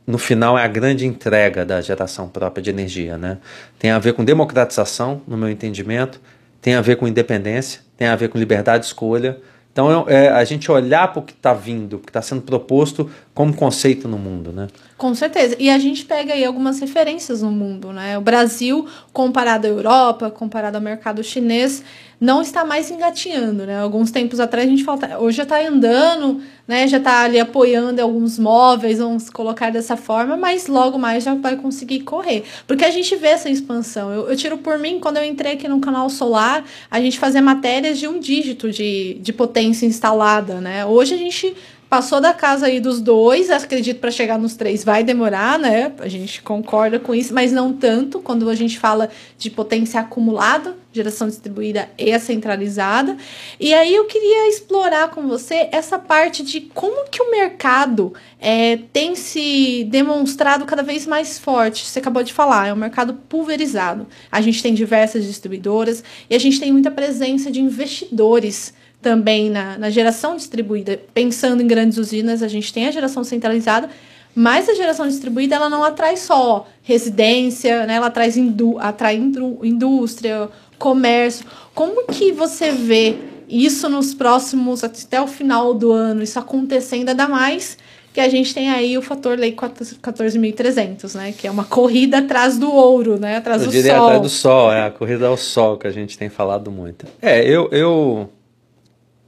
[SPEAKER 2] no final é a grande entrega da geração própria de energia. Né? Tem a ver com democratização, no meu entendimento, tem a ver com independência, tem a ver com liberdade de escolha. Então é, a gente olhar para o que está vindo, o que está sendo proposto como conceito no mundo. Né?
[SPEAKER 1] Com certeza. E a gente pega aí algumas referências no mundo. Né? O Brasil, comparado à Europa, comparado ao mercado chinês, não está mais engatinhando, né? Alguns tempos atrás a gente fala, tá, hoje já está andando, né? Já está ali apoiando alguns móveis, vamos colocar dessa forma, mas logo mais já vai conseguir correr. Porque a gente vê essa expansão. Eu, eu tiro por mim, quando eu entrei aqui no canal Solar, a gente fazia matérias de um dígito de, de potência instalada, né? Hoje a gente Passou da casa aí dos dois, acredito para chegar nos três vai demorar, né? A gente concorda com isso, mas não tanto quando a gente fala de potência acumulada, geração distribuída e centralizada. E aí eu queria explorar com você essa parte de como que o mercado é, tem se demonstrado cada vez mais forte. Você acabou de falar, é um mercado pulverizado. A gente tem diversas distribuidoras e a gente tem muita presença de investidores também na, na geração distribuída. Pensando em grandes usinas, a gente tem a geração centralizada, mas a geração distribuída ela não atrai só residência, né? ela traz indú atrai indústria, comércio. Como que você vê isso nos próximos, até o final do ano, isso acontecendo, ainda mais que a gente tem aí o fator lei 14.300, né? Que é uma corrida atrás do ouro, né? Atrás
[SPEAKER 2] eu
[SPEAKER 1] do
[SPEAKER 2] diria
[SPEAKER 1] sol.
[SPEAKER 2] atrás do sol, é a corrida ao sol que a gente tem falado muito. É, eu, eu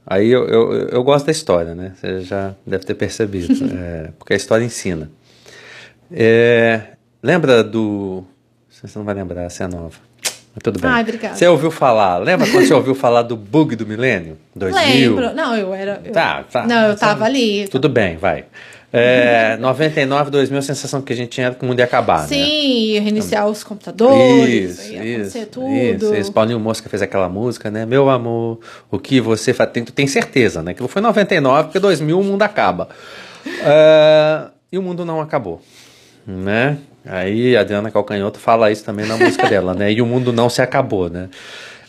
[SPEAKER 2] aí eu, eu, eu gosto da história, né? Você já deve ter percebido, [LAUGHS] é, porque a história ensina. É, lembra do, você não vai lembrar, você é nova. Mas tudo bem.
[SPEAKER 1] Obrigada.
[SPEAKER 2] Você ouviu falar, lembra quando você ouviu falar do bug do milênio? 2000?
[SPEAKER 1] Lembro. Não, eu era. Eu,
[SPEAKER 2] Tá, tá.
[SPEAKER 1] Não, eu tava ali.
[SPEAKER 2] Tudo bem, vai. É, 99, 2000, a sensação que a gente tinha era que o mundo ia acabar, né?
[SPEAKER 1] Sim, reiniciar os computadores,
[SPEAKER 2] Isso,
[SPEAKER 1] ia acontecer
[SPEAKER 2] isso,
[SPEAKER 1] tudo.
[SPEAKER 2] isso, isso. Paulinho Mosca fez aquela música, né? Meu amor, o que você faz? Tem, tu tem certeza, né? Que foi 99, porque 2000 o mundo acaba. É, e o mundo não acabou, né? Aí a Adriana Calcanhoto fala isso também na música [LAUGHS] dela, né? E o mundo não se acabou, né?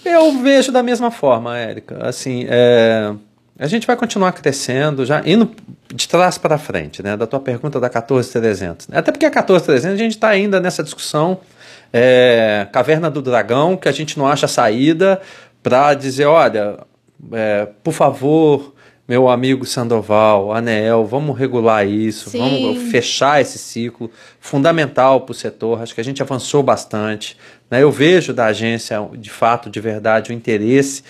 [SPEAKER 2] Eu vejo da mesma forma, Érica. Assim, é, a gente vai continuar crescendo, já indo de trás para frente, né? Da tua pergunta da 14300. Até porque a 14300 a gente está ainda nessa discussão é, caverna do dragão, que a gente não acha saída para dizer, olha, é, por favor, meu amigo Sandoval, Anel, vamos regular isso,
[SPEAKER 1] Sim.
[SPEAKER 2] vamos fechar esse ciclo fundamental para o setor. Acho que a gente avançou bastante. Né? Eu vejo da agência, de fato, de verdade, o interesse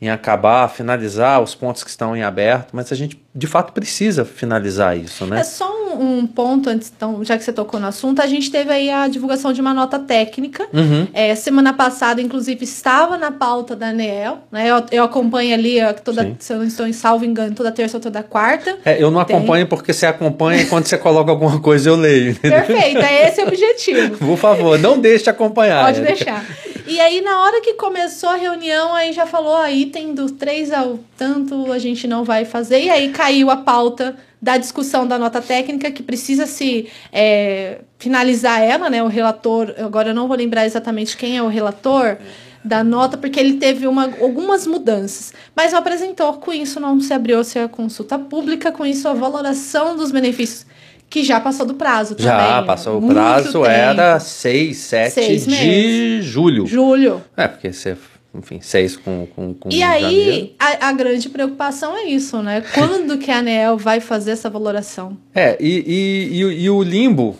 [SPEAKER 2] em acabar, finalizar os pontos que estão em aberto, mas a gente de fato precisa finalizar isso, né?
[SPEAKER 1] É só um, um ponto antes, então, já que você tocou no assunto, a gente teve aí a divulgação de uma nota técnica.
[SPEAKER 2] Uhum.
[SPEAKER 1] É, semana passada, inclusive, estava na pauta da ANEEL, né? Eu, eu acompanho ali, ó, toda,
[SPEAKER 2] Sim.
[SPEAKER 1] se eu não estou em salvo engano, toda terça ou toda quarta.
[SPEAKER 2] É, eu não
[SPEAKER 1] Tem.
[SPEAKER 2] acompanho porque você acompanha e quando você coloca alguma coisa eu leio. entendeu?
[SPEAKER 1] Perfeito, é esse o objetivo.
[SPEAKER 2] Por favor, não deixe de acompanhar.
[SPEAKER 1] Pode
[SPEAKER 2] Érica.
[SPEAKER 1] deixar. E aí, na hora que começou a reunião, aí já falou, a item do 3 ao tanto a gente não vai fazer. E aí caiu a pauta da discussão da nota técnica, que precisa se é, finalizar ela, né? O relator, agora eu não vou lembrar exatamente quem é o relator da nota, porque ele teve uma, algumas mudanças. Mas não apresentou, com isso não se abriu-se a consulta pública, com isso a valoração dos benefícios, que já passou do prazo também.
[SPEAKER 2] Já passou o prazo,
[SPEAKER 1] tempo.
[SPEAKER 2] era 6, 7
[SPEAKER 1] Seis
[SPEAKER 2] de
[SPEAKER 1] meses.
[SPEAKER 2] julho.
[SPEAKER 1] Julho.
[SPEAKER 2] É, porque você, enfim, 6 com, com, com
[SPEAKER 1] E aí, a, a grande preocupação é isso, né? [LAUGHS] Quando que a ANEEL vai fazer essa valoração?
[SPEAKER 2] É, e, e, e, o- e o limbo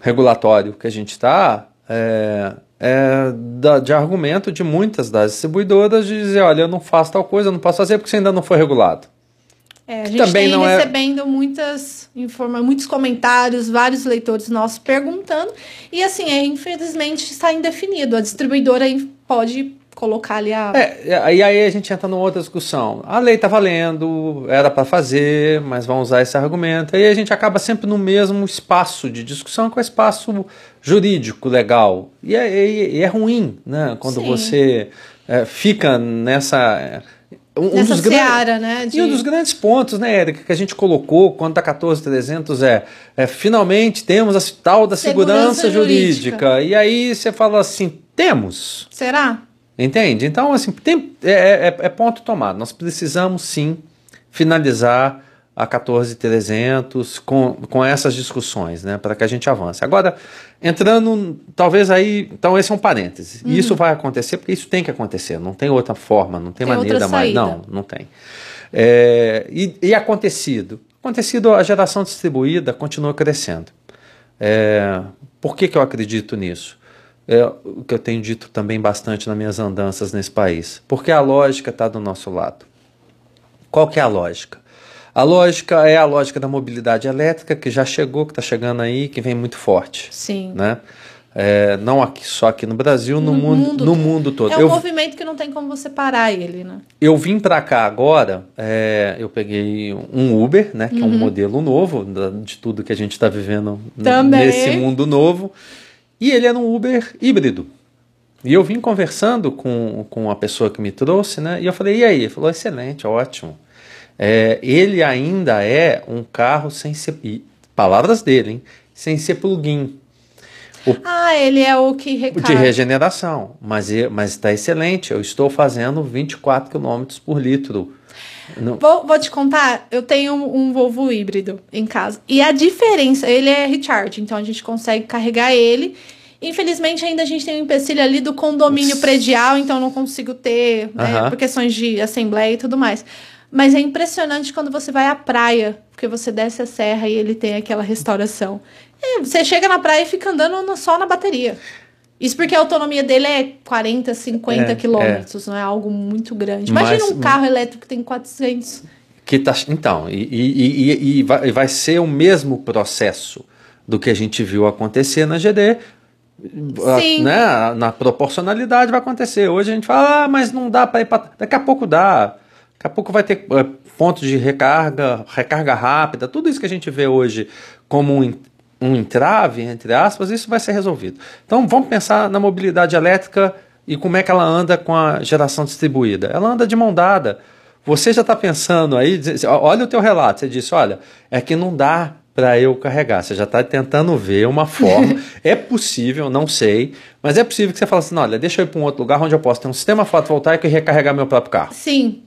[SPEAKER 2] regulatório que a gente está é, é da- de argumento de muitas das distribuidoras de dizer, olha, eu não faço tal coisa, eu não posso fazer porque isso ainda não foi regulado.
[SPEAKER 1] É, a gente
[SPEAKER 2] também
[SPEAKER 1] tem
[SPEAKER 2] é-
[SPEAKER 1] recebendo muitas informa muitos comentários, vários leitores nossos perguntando. E assim, é, infelizmente está indefinido. A distribuidora pode colocar ali a.
[SPEAKER 2] É, e aí a gente entra numa outra discussão. A lei está valendo, era para fazer, mas vão usar esse argumento. Aí a gente acaba sempre no mesmo espaço de discussão, que é o espaço jurídico, legal. E é, e- e é ruim, né? Quando
[SPEAKER 1] Sim.
[SPEAKER 2] você é, fica nessa. Um, um gran-
[SPEAKER 1] seara, né? De...
[SPEAKER 2] E um dos grandes pontos, né, Érica, que a gente colocou quanto a 14300 é, é finalmente temos a tal da segurança,
[SPEAKER 1] Segurança
[SPEAKER 2] jurídica.
[SPEAKER 1] jurídica.
[SPEAKER 2] E aí você fala assim, temos.
[SPEAKER 1] Será?
[SPEAKER 2] Entende? Então, assim, tem, é, é- é ponto tomado. Nós precisamos sim finalizar a 14300 com, com essas discussões, né, para que a gente avance. Agora, entrando, talvez aí, então esse é um parêntese. E isso vai acontecer porque isso tem que acontecer, não tem outra forma, não tem,
[SPEAKER 1] Tem
[SPEAKER 2] maneira mais. Não, não tem. É, e, e acontecido? Acontecido, a geração distribuída continua crescendo. É, por que, que eu acredito nisso? É o que eu tenho dito também bastante nas minhas andanças nesse país. Porque a lógica está do nosso lado. Qual que é a lógica? A lógica é a lógica da mobilidade elétrica, que já chegou, que está chegando aí, que vem muito forte.
[SPEAKER 1] Sim.
[SPEAKER 2] Né? É, não aqui, só aqui no Brasil, no,
[SPEAKER 1] No
[SPEAKER 2] mundo,
[SPEAKER 1] mundo
[SPEAKER 2] no
[SPEAKER 1] todo.
[SPEAKER 2] mundo todo.
[SPEAKER 1] É um
[SPEAKER 2] eu,
[SPEAKER 1] movimento que não tem como você parar ele, né?
[SPEAKER 2] eu vim para cá agora, é, eu peguei um Uber, né, que é um modelo novo de tudo que a gente está vivendo
[SPEAKER 1] Também.
[SPEAKER 2] nesse mundo novo, e ele era um Uber híbrido. E eu vim conversando com, com a pessoa que me trouxe, né, e eu falei, e aí? Ele falou, excelente, ótimo. É, ele ainda é um carro sem ser, palavras dele, hein, sem ser plug-in. O,
[SPEAKER 1] Ah, ele é o que
[SPEAKER 2] de
[SPEAKER 1] recarga.
[SPEAKER 2] regeneração, mas está excelente. Eu estou fazendo 24 km por litro. Não-
[SPEAKER 1] Vou, vou te contar, eu tenho um, um Volvo híbrido em casa. E a diferença, ele é recharge, então a gente consegue carregar ele. Infelizmente, ainda a gente tem um empecilho ali do condomínio predial, então eu não consigo ter, né,
[SPEAKER 2] Aham.
[SPEAKER 1] por questões de assembleia e tudo mais. Mas é impressionante quando você vai à praia, porque você desce a serra e ele tem aquela restauração. É, você chega na praia e fica andando no- só na bateria. Isso porque a autonomia dele é 40, 50
[SPEAKER 2] É,
[SPEAKER 1] quilômetros, não é algo muito grande. Imagina
[SPEAKER 2] Mas-
[SPEAKER 1] um carro elétrico que tem 400.
[SPEAKER 2] Que tá, então, e, e, e, e vai, vai ser o mesmo processo do que a gente viu acontecer na GD.
[SPEAKER 1] Sim.
[SPEAKER 2] né, na proporcionalidade vai acontecer. Hoje a gente fala, ah, mas não dá para ir para. Daqui a pouco dá. Daqui a pouco vai ter eh, pontos de recarga, recarga rápida, tudo isso que a gente vê hoje como um, um entrave, entre aspas, isso vai ser resolvido. Então vamos pensar na mobilidade elétrica e como é que ela anda com a geração distribuída. Ela anda de mão dada. Você já está pensando aí, olha o teu relato, você disse, olha, é que não dá para eu carregar. Você já está tentando ver uma forma. [LAUGHS] é possível, não sei, mas é possível que você fale assim, olha, deixa eu ir para um outro lugar onde eu posso ter um sistema fotovoltaico e recarregar meu próprio carro.
[SPEAKER 1] Sim,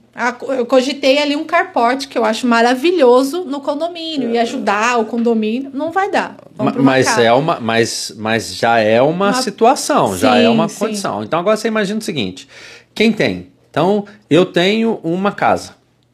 [SPEAKER 1] eu cogitei ali um carport que eu acho maravilhoso no condomínio e ajudar o condomínio. Não vai dar. Vamos uma
[SPEAKER 2] Mas, é uma, mas, mas já é uma,
[SPEAKER 1] Uma-
[SPEAKER 2] situação, já
[SPEAKER 1] Sim,
[SPEAKER 2] é uma
[SPEAKER 1] sim.
[SPEAKER 2] condição. Então agora você imagina o seguinte: quem tem? Então, eu tenho uma casa,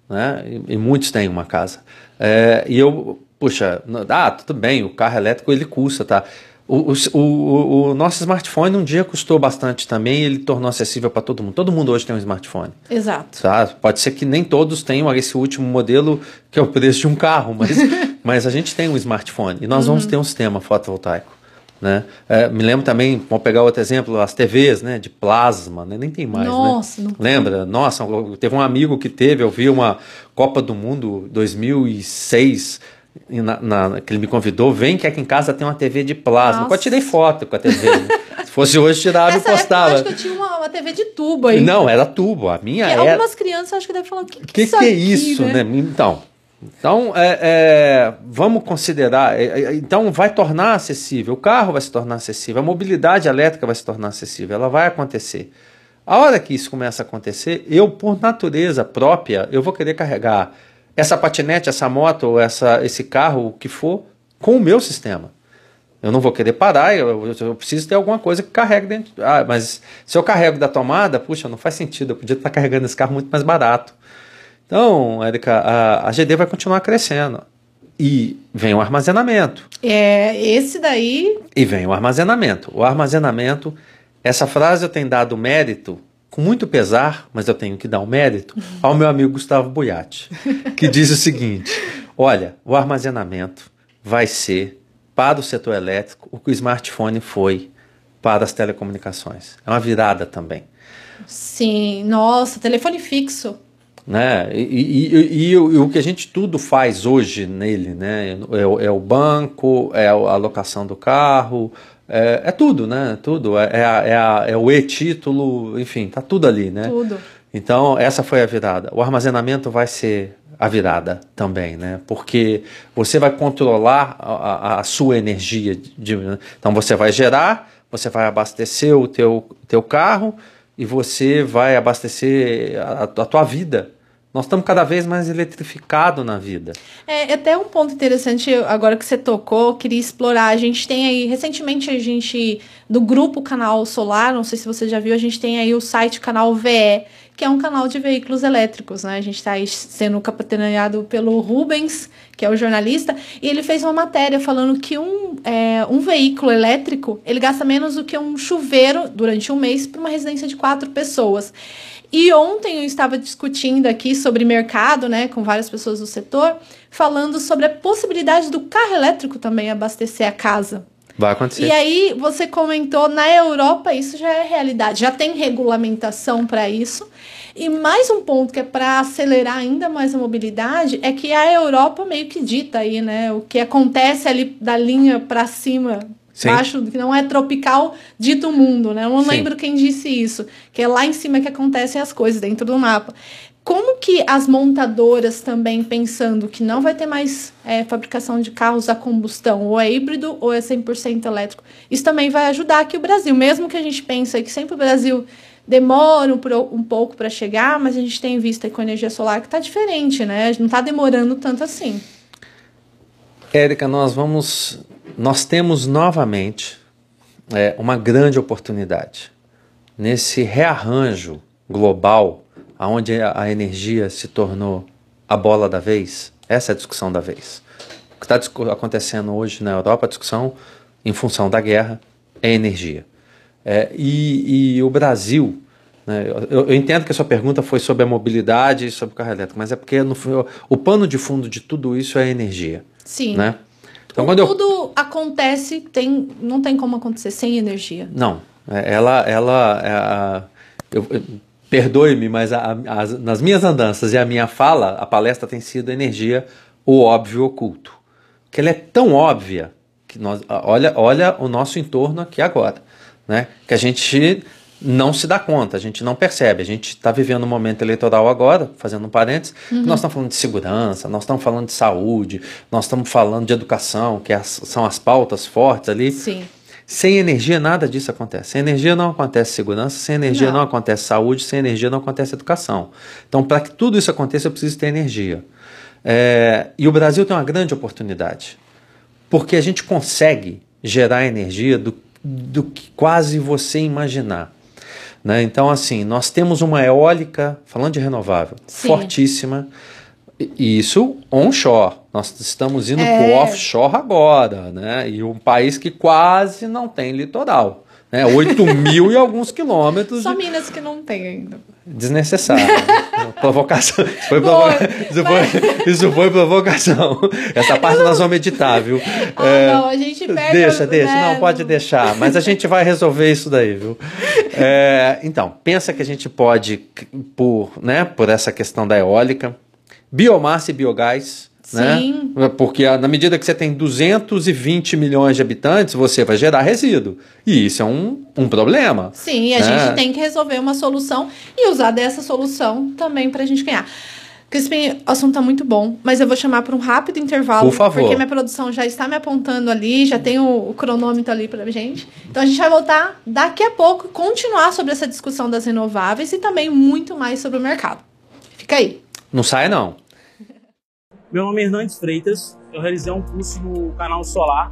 [SPEAKER 2] né? E, e muitos têm uma casa. É, e eu, puxa, ah, tudo bem, o carro elétrico ele custa, tá? O, o, o, o nosso smartphone um dia custou bastante também, ele tornou acessível para todo mundo. Todo mundo hoje tem um smartphone.
[SPEAKER 1] Exato.
[SPEAKER 2] Tá? Pode ser que nem todos tenham esse último modelo que é o preço de um carro, mas, [LAUGHS] mas a gente tem um smartphone e nós
[SPEAKER 1] Uhum.
[SPEAKER 2] vamos ter um sistema fotovoltaico. Né? É, me lembro também, vamos pegar outro exemplo, as TVs né, de plasma, né? nem tem mais.
[SPEAKER 1] Nossa,
[SPEAKER 2] né?
[SPEAKER 1] não tem.
[SPEAKER 2] Lembra? Nossa, teve um amigo que teve, eu vi uma Copa do Mundo 2006, e na, na- que ele me convidou, vem que aqui em casa tem uma TV de plasma.
[SPEAKER 1] Nossa.
[SPEAKER 2] Eu tirei foto com a TV. né? [LAUGHS] Se fosse hoje, tirava e
[SPEAKER 1] Nessa época eu
[SPEAKER 2] postava.
[SPEAKER 1] acho que eu tinha uma, uma TV de tubo aí.
[SPEAKER 2] Não, era tubo. A minha
[SPEAKER 1] Que
[SPEAKER 2] era.
[SPEAKER 1] algumas crianças acho que devem falar, o que,
[SPEAKER 2] O que,
[SPEAKER 1] isso
[SPEAKER 2] que é
[SPEAKER 1] aqui,
[SPEAKER 2] isso, né? Então, então é, é, vamos considerar. é, é, então, vai tornar acessível. O carro vai se tornar acessível. A mobilidade elétrica vai se tornar acessível. Ela vai acontecer. A hora que isso começa a acontecer, eu, por natureza própria, eu vou querer carregar essa patinete, essa moto, essa, esse carro, o que for, com o meu sistema. Eu não vou querer parar, eu, eu- eu preciso ter alguma coisa que carregue dentro. Ah, mas se eu carrego da tomada, puxa, não faz sentido. Eu podia estar carregando esse carro muito mais barato. Então, Érica, a, a GD vai continuar crescendo. E vem o armazenamento.
[SPEAKER 1] É, esse daí,
[SPEAKER 2] E vem o armazenamento. O armazenamento, essa frase eu tenho dado mérito, com muito pesar, mas eu tenho que dar o mérito, ao meu amigo Gustavo Buiati, que diz o seguinte: olha, o armazenamento vai ser para o setor elétrico o que o smartphone foi para as telecomunicações. É uma virada também.
[SPEAKER 1] sim, nossa, telefone fixo.
[SPEAKER 2] né? E, e- e- e o- o que a gente tudo faz hoje nele, né? É, é o banco, é a alocação do carro, é, é tudo, né? Tudo. É, é, a- é, a- é o e-título, enfim, tá tudo ali, né?
[SPEAKER 1] Tudo.
[SPEAKER 2] Então, essa foi a virada. O armazenamento vai ser a virada também, né? Porque você vai controlar a, a- a sua energia. de- né? então, você vai gerar, você vai abastecer o teu, teu carro e você vai abastecer a, a tua vida. Nós estamos cada vez mais eletrificados na vida.
[SPEAKER 1] É até um ponto interessante, agora que você tocou, queria explorar. A gente tem aí, recentemente a gente, do grupo Canal Solar, não sei se você já viu, a gente tem aí o site Canal VE, que é um canal de veículos elétricos, né? A gente está sendo capitaneado pelo Rubens, que é o jornalista, e ele fez uma matéria falando que um, é, um veículo elétrico, ele gasta menos do que um chuveiro durante um mês para uma residência de quatro pessoas. E ontem eu estava discutindo aqui sobre mercado, né, com várias pessoas do setor, falando sobre a possibilidade do carro elétrico também abastecer a casa.
[SPEAKER 2] Vai acontecer.
[SPEAKER 1] E aí você comentou, na Europa isso já é realidade, já tem regulamentação para isso. E mais um ponto que é para acelerar ainda mais a mobilidade é que a Europa meio que dita aí, né, o que acontece ali da linha para cima Acho que não é tropical dito mundo, né? Eu não Sim. lembro quem disse isso, que é lá em cima que acontecem as coisas, dentro do mapa. Como que as montadoras também pensando que não vai ter mais é, fabricação de carros a combustão, ou é híbrido ou é 100% elétrico, isso também vai ajudar aqui o Brasil, mesmo que a gente pense que sempre o Brasil demora um, um pouco para chegar, mas a gente tem visto com a energia solar que está diferente, né? Não está demorando tanto assim.
[SPEAKER 2] Érica, nós vamos, nós temos novamente é, uma grande oportunidade nesse rearranjo global aonde a energia se tornou a bola da vez, essa é a discussão da vez. O que está acontecendo hoje na Europa, a discussão em função da guerra, é energia. É, e, e, o Brasil, né, eu, eu, entendo que a sua pergunta foi sobre a mobilidade e sobre o carro elétrico, mas é porque no, o pano de fundo de tudo isso é a energia.
[SPEAKER 1] Sim. Né? Então, quando tudo eu... acontece, tem, não tem como acontecer sem energia.
[SPEAKER 2] Não. É, ela, ela, é a, eu, perdoe-me, mas a, a, nas minhas andanças e a minha fala, a palestra tem sido energia, o óbvio oculto. Que ela é tão óbvia que nós, olha, olha o nosso entorno aqui agora, né? Que a gente não se dá conta, a gente não percebe. A gente está vivendo um momento eleitoral agora, fazendo um parênteses, uhum. nós estamos falando de segurança, nós estamos falando de saúde, nós estamos falando de educação, que é são as pautas fortes ali.
[SPEAKER 1] Sim.
[SPEAKER 2] Sem energia, nada disso acontece. Sem energia não acontece segurança, sem energia não, não acontece saúde, sem energia não acontece educação. Então, para que tudo isso aconteça, eu preciso ter energia. É, e o Brasil tem uma grande oportunidade, porque a gente consegue gerar energia do, do que quase você imaginar. Né? Então, assim, nós temos uma eólica, falando de renovável, Sim. fortíssima isso onshore. Nós estamos indo é. para o offshore agora, né? E um país que quase não tem litoral. Né? 8 [LAUGHS] mil e alguns quilômetros.
[SPEAKER 1] Só de... Minas que não tem ainda.
[SPEAKER 2] Desnecessário. [LAUGHS] provocação. Isso foi, provoca... isso, foi, [LAUGHS] isso foi provocação. Essa parte nós vamos editar, viu?
[SPEAKER 1] Ah, é... não, a gente pega.
[SPEAKER 2] Deixa, deixa. Né? Não, pode deixar. Mas a gente vai resolver isso daí, viu? É... Então, pensa que a gente pode, por, né, por essa questão da eólica, biomassa e biogás. Né? Sim. Né? Porque na medida que você tem 220 milhões de habitantes, você vai gerar resíduo. E isso é um, um problema.
[SPEAKER 1] Sim, a né? gente tem que resolver uma solução e usar dessa solução também para a gente ganhar. Crispim, o assunto tá muito bom, mas eu vou chamar para um rápido intervalo.
[SPEAKER 2] Por favor.
[SPEAKER 1] Porque minha produção já está me apontando ali, já tem o, o cronômetro ali para gente. Então a gente vai voltar daqui a pouco, continuar sobre essa discussão das renováveis e também muito mais sobre o mercado. Fica aí.
[SPEAKER 2] Não sai, não.
[SPEAKER 3] Meu nome é Hernandes Freitas, eu realizei um curso no canal Solar,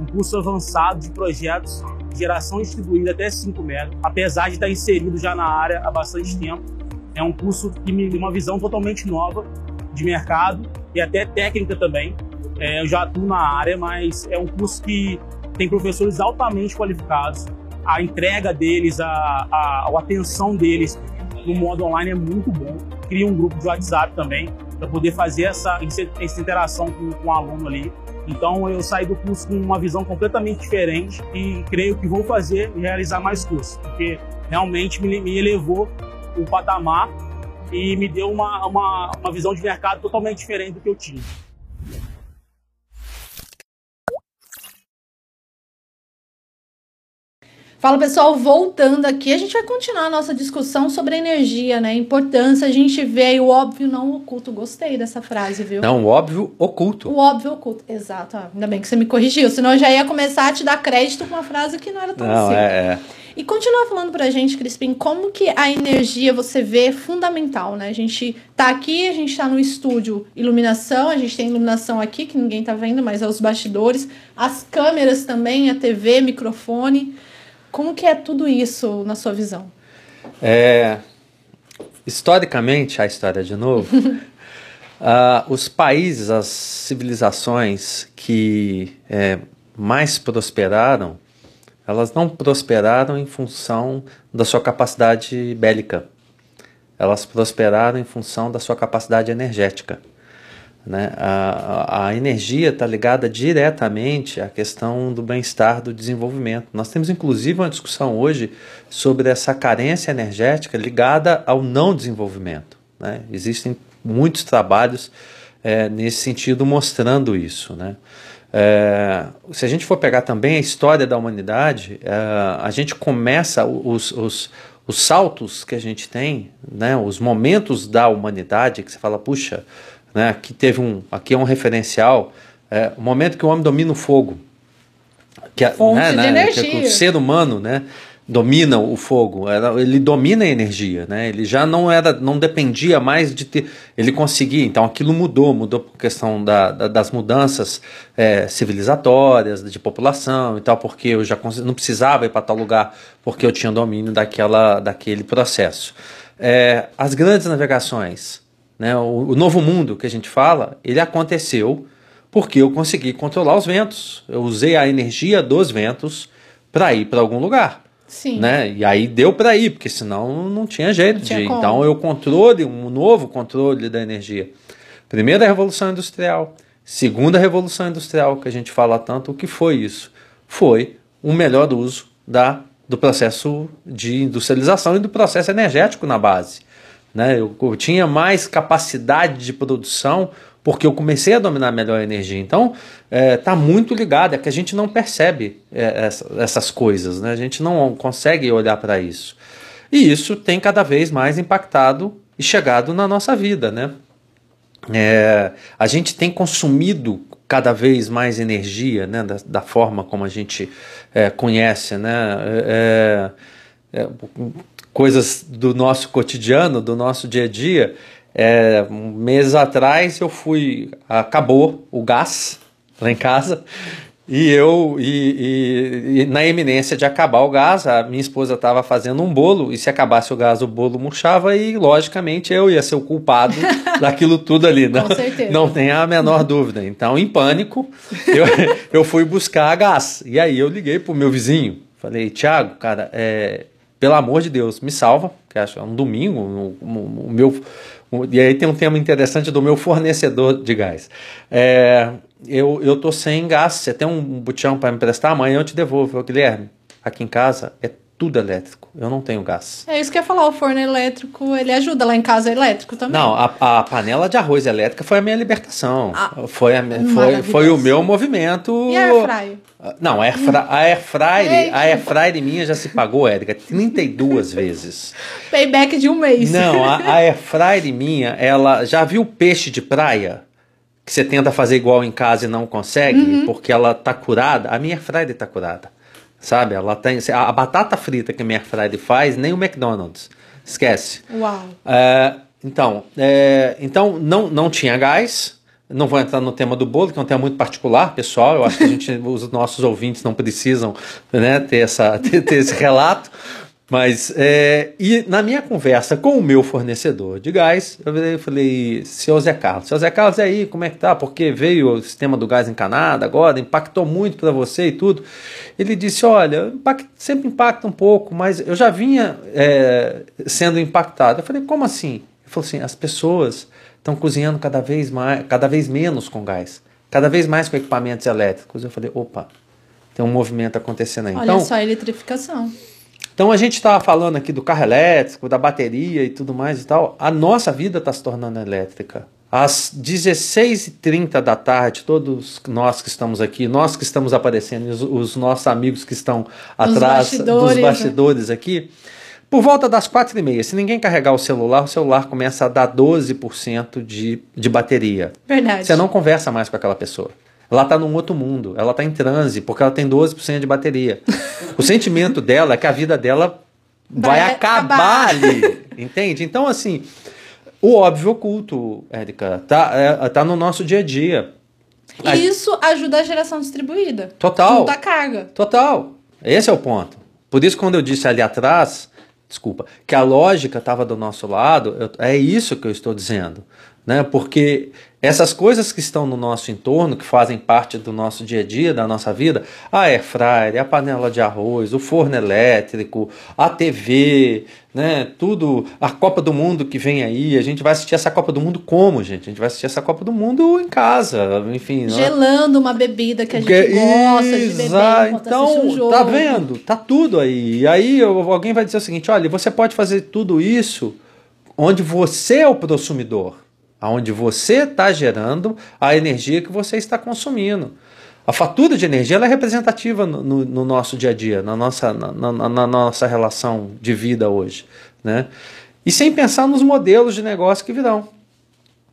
[SPEAKER 3] um curso avançado de projetos de geração distribuída até 5 metros, apesar de estar inserido já na área há bastante tempo. É um curso que me deu uma visão totalmente nova de mercado e até técnica também. É, eu já atuo na área, mas é um curso que tem professores altamente qualificados. A entrega deles, a, a, a atenção deles no modo online é muito bom cria um grupo de WhatsApp também para poder fazer essa, essa interação com, com o aluno ali. Então eu saí do curso com uma visão completamente diferente e creio que vou fazer e realizar mais cursos, porque realmente me, me elevou o patamar e me deu uma, uma, uma visão de mercado totalmente diferente do que eu tinha.
[SPEAKER 1] Fala pessoal, voltando aqui, a gente vai continuar a nossa discussão sobre energia, né? Importância, a gente vê o óbvio não oculto. Gostei dessa frase, viu?
[SPEAKER 2] Não, o óbvio oculto.
[SPEAKER 1] O óbvio oculto, exato. Ah, ainda bem que você me corrigiu, senão eu já ia começar a te dar crédito com uma frase que não era tão
[SPEAKER 2] não,
[SPEAKER 1] assim.
[SPEAKER 2] É, é.
[SPEAKER 1] E continua falando pra gente, Crispim, como que a energia você vê fundamental, né? A gente tá aqui, a gente tá no estúdio iluminação, a gente tem iluminação aqui, que ninguém tá vendo, mas é os bastidores, as câmeras também, a TV, microfone. Como que é tudo isso na sua visão?
[SPEAKER 2] É, historicamente, a história de novo, uh, [LAUGHS] os países, as civilizações que é, mais prosperaram, elas não prosperaram em função da sua capacidade bélica. Elas prosperaram em função da sua capacidade energética. Né? A, a energia está ligada diretamente à questão do bem-estar, do desenvolvimento. Nós temos inclusive uma discussão hoje sobre essa carência energética ligada ao não desenvolvimento. Né? Existem muitos trabalhos é, nesse sentido mostrando isso. Né? É, se a gente for pegar também a história da humanidade, é, a gente começa os, os, os saltos que a gente tem, né, os momentos da humanidade que você fala, puxa, né, aqui teve um, aqui é um referencial, é, o momento que o homem domina o fogo, que, a,
[SPEAKER 1] Fonte
[SPEAKER 2] né,
[SPEAKER 1] de
[SPEAKER 2] né,
[SPEAKER 1] energia.
[SPEAKER 2] que o ser humano, né, domina o fogo, ele domina a energia, né? Ele já não era, não dependia mais de ter, ele conseguia. Então aquilo mudou, mudou por questão da, da- das mudanças é, civilizatórias, de população e tal, porque eu já não precisava ir para tal lugar porque eu tinha domínio daquela, daquele processo. É, as grandes navegações, né? O, o novo mundo que a gente fala, ele aconteceu porque eu consegui controlar os ventos. Eu usei a energia dos ventos para ir para algum lugar
[SPEAKER 1] Sim.
[SPEAKER 2] né? E aí deu para ir, porque senão não tinha jeito
[SPEAKER 1] Não tinha
[SPEAKER 2] de ir.
[SPEAKER 1] como.
[SPEAKER 2] Então eu controle, um novo controle da energia. Primeira revolução industrial, segunda revolução industrial que a gente fala tanto, o que foi isso? Foi um melhor uso da do processo de industrialização e do processo energético na base. Né? Eu, eu tinha mais capacidade de produção porque eu comecei a dominar melhor a energia. Então, está muito ligado, é que a gente não percebe é, essa- essas coisas, né? a gente não consegue olhar para isso. E isso tem cada vez mais impactado e chegado na nossa vida. Né? É, a gente tem consumido cada vez mais energia, né, da, da forma como a gente é, conhece, né, é, é, coisas do nosso cotidiano, do nosso dia a dia. É, um mês atrás eu fui, acabou o gás lá em casa e eu, e, e- e na iminência de acabar o gás, a minha esposa estava fazendo um bolo, e se acabasse o gás, o bolo murchava, e logicamente eu ia ser o culpado [LAUGHS] daquilo tudo ali. Não,
[SPEAKER 1] certeza.
[SPEAKER 2] não tem a menor dúvida. Então, em pânico, eu, [LAUGHS] eu fui buscar gás. E aí eu liguei pro meu vizinho. Falei, Tiago, cara, é, pelo amor de Deus, me salva, que acho é um domingo, o, o- o meu. e aí tem um tema interessante do meu fornecedor de gás. É, eu, eu tô sem gás, você tem um botão para me emprestar? Amanhã eu te devolvo. Eu, Guilherme, aqui em casa é tudo elétrico, eu não tenho gás.
[SPEAKER 1] É isso que eu ia falar, o forno elétrico, ele ajuda lá em casa, é elétrico também.
[SPEAKER 2] Não, a, a panela de arroz elétrica foi a minha libertação.
[SPEAKER 1] Ah,
[SPEAKER 2] foi, a, foi, foi o meu movimento.
[SPEAKER 1] E a airfryer?
[SPEAKER 2] Não, a airfra, a airfryer, a airfryer [LAUGHS] minha já se pagou, Érica, 32 vezes.
[SPEAKER 1] Payback de um mês.
[SPEAKER 2] Não, a, [LAUGHS] a airfryer minha, ela já viu peixe de praia? Que você tenta fazer igual em casa e não consegue,
[SPEAKER 1] Uhum.
[SPEAKER 2] porque ela tá curada. A minha airfryer tá curada. Sabe? Ela tem a, batata frita que a minha airfryer faz, nem o McDonald's. Esquece.
[SPEAKER 1] Uau.
[SPEAKER 2] É, então, é, então não, não tinha gás. Não vou entrar no tema do bolo, que é um tema muito particular, pessoal. Eu acho que a gente, [LAUGHS] os nossos ouvintes não precisam né, ter, essa, [LAUGHS] ter, ter esse relato. Mas, é, e na minha conversa com o meu fornecedor de gás, eu falei, seu Zé Carlos, seu Zé Carlos, e aí, como é que tá? Porque veio o sistema do gás encanado agora, impactou muito para você e tudo. Ele disse, olha, impact- sempre impacta um pouco, mas eu já vinha é, sendo impactado. Eu falei, como assim? Ele falou assim, as pessoas estão cozinhando cada vez, mais, cada vez menos com gás, cada vez mais com equipamentos elétricos. Eu falei, opa, tem um movimento acontecendo aí.
[SPEAKER 1] Olha
[SPEAKER 2] então,
[SPEAKER 1] só a eletrificação.
[SPEAKER 2] Então a gente estava falando aqui do carro elétrico, da bateria e tudo mais e tal. A nossa vida está se tornando elétrica. Às 16h30 da tarde, todos nós que estamos aqui, nós que estamos aparecendo, os, os nossos amigos que estão atrás
[SPEAKER 1] bastidores,
[SPEAKER 2] dos
[SPEAKER 1] né?
[SPEAKER 2] bastidores aqui, por volta das 4h30, se ninguém carregar o celular, o celular começa a dar 12% de, de bateria.
[SPEAKER 1] Verdade.
[SPEAKER 2] Você não conversa mais com aquela pessoa. Ela está num outro mundo, ela está em transe, porque ela tem 12% de bateria. o sentimento dela é que a vida dela vai,
[SPEAKER 1] Vai
[SPEAKER 2] acabar
[SPEAKER 1] acabar.
[SPEAKER 2] ali. Entende? Então, assim, o óbvio oculto, Érica, tá, é, tá no nosso dia a dia.
[SPEAKER 1] E
[SPEAKER 2] A-
[SPEAKER 1] isso ajuda a geração distribuída.
[SPEAKER 2] Total.
[SPEAKER 1] Junta a carga.
[SPEAKER 2] Total. Esse é o ponto. Por isso, quando eu disse ali atrás, desculpa, que a lógica estava do nosso lado, eu- é isso que eu estou dizendo. Né? Porque essas coisas que estão no nosso entorno, que fazem parte do nosso dia a dia, da nossa vida, a air fryer, a panela de arroz, o forno elétrico, a TV, né? tudo, a Copa do Mundo que vem aí, a gente vai assistir essa Copa do Mundo como, gente? A gente vai assistir essa Copa do Mundo em casa, enfim. não é?
[SPEAKER 1] Gelando uma bebida que a gente
[SPEAKER 2] Porque-
[SPEAKER 1] gosta de beber
[SPEAKER 2] então,
[SPEAKER 1] um jogo.
[SPEAKER 2] tá vendo? Tá tudo aí. E aí alguém vai dizer o seguinte: olha, você pode fazer tudo isso onde você é o consumidor, aonde você está gerando a energia que você está consumindo. A fatura de energia é representativa no, no, no, nosso dia a dia, na nossa, na, na, na, nossa relação de vida hoje. Né? E sem pensar nos modelos de negócio que virão.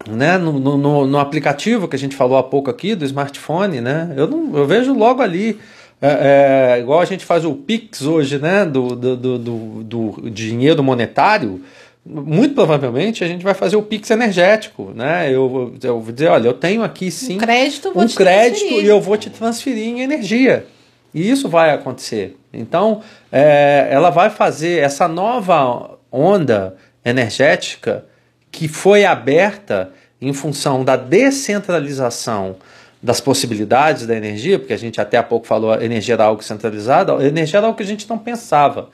[SPEAKER 2] Né? No, no, no aplicativo que a gente falou há pouco aqui, do smartphone, né? eu, não, eu vejo logo ali. É, é, igual a gente faz o Pix hoje, né? do, do, do, do, do dinheiro monetário muito provavelmente a gente vai fazer o Pix energético, né? Eu, eu vou dizer, olha, eu tenho aqui sim
[SPEAKER 1] um crédito,
[SPEAKER 2] um crédito e eu vou te transferir em energia. E isso vai acontecer. Então, é, ela vai fazer essa nova onda energética que foi aberta em função da descentralização das possibilidades da energia, porque a gente até há pouco falou a energia era algo centralizado, a energia era algo que a gente não pensava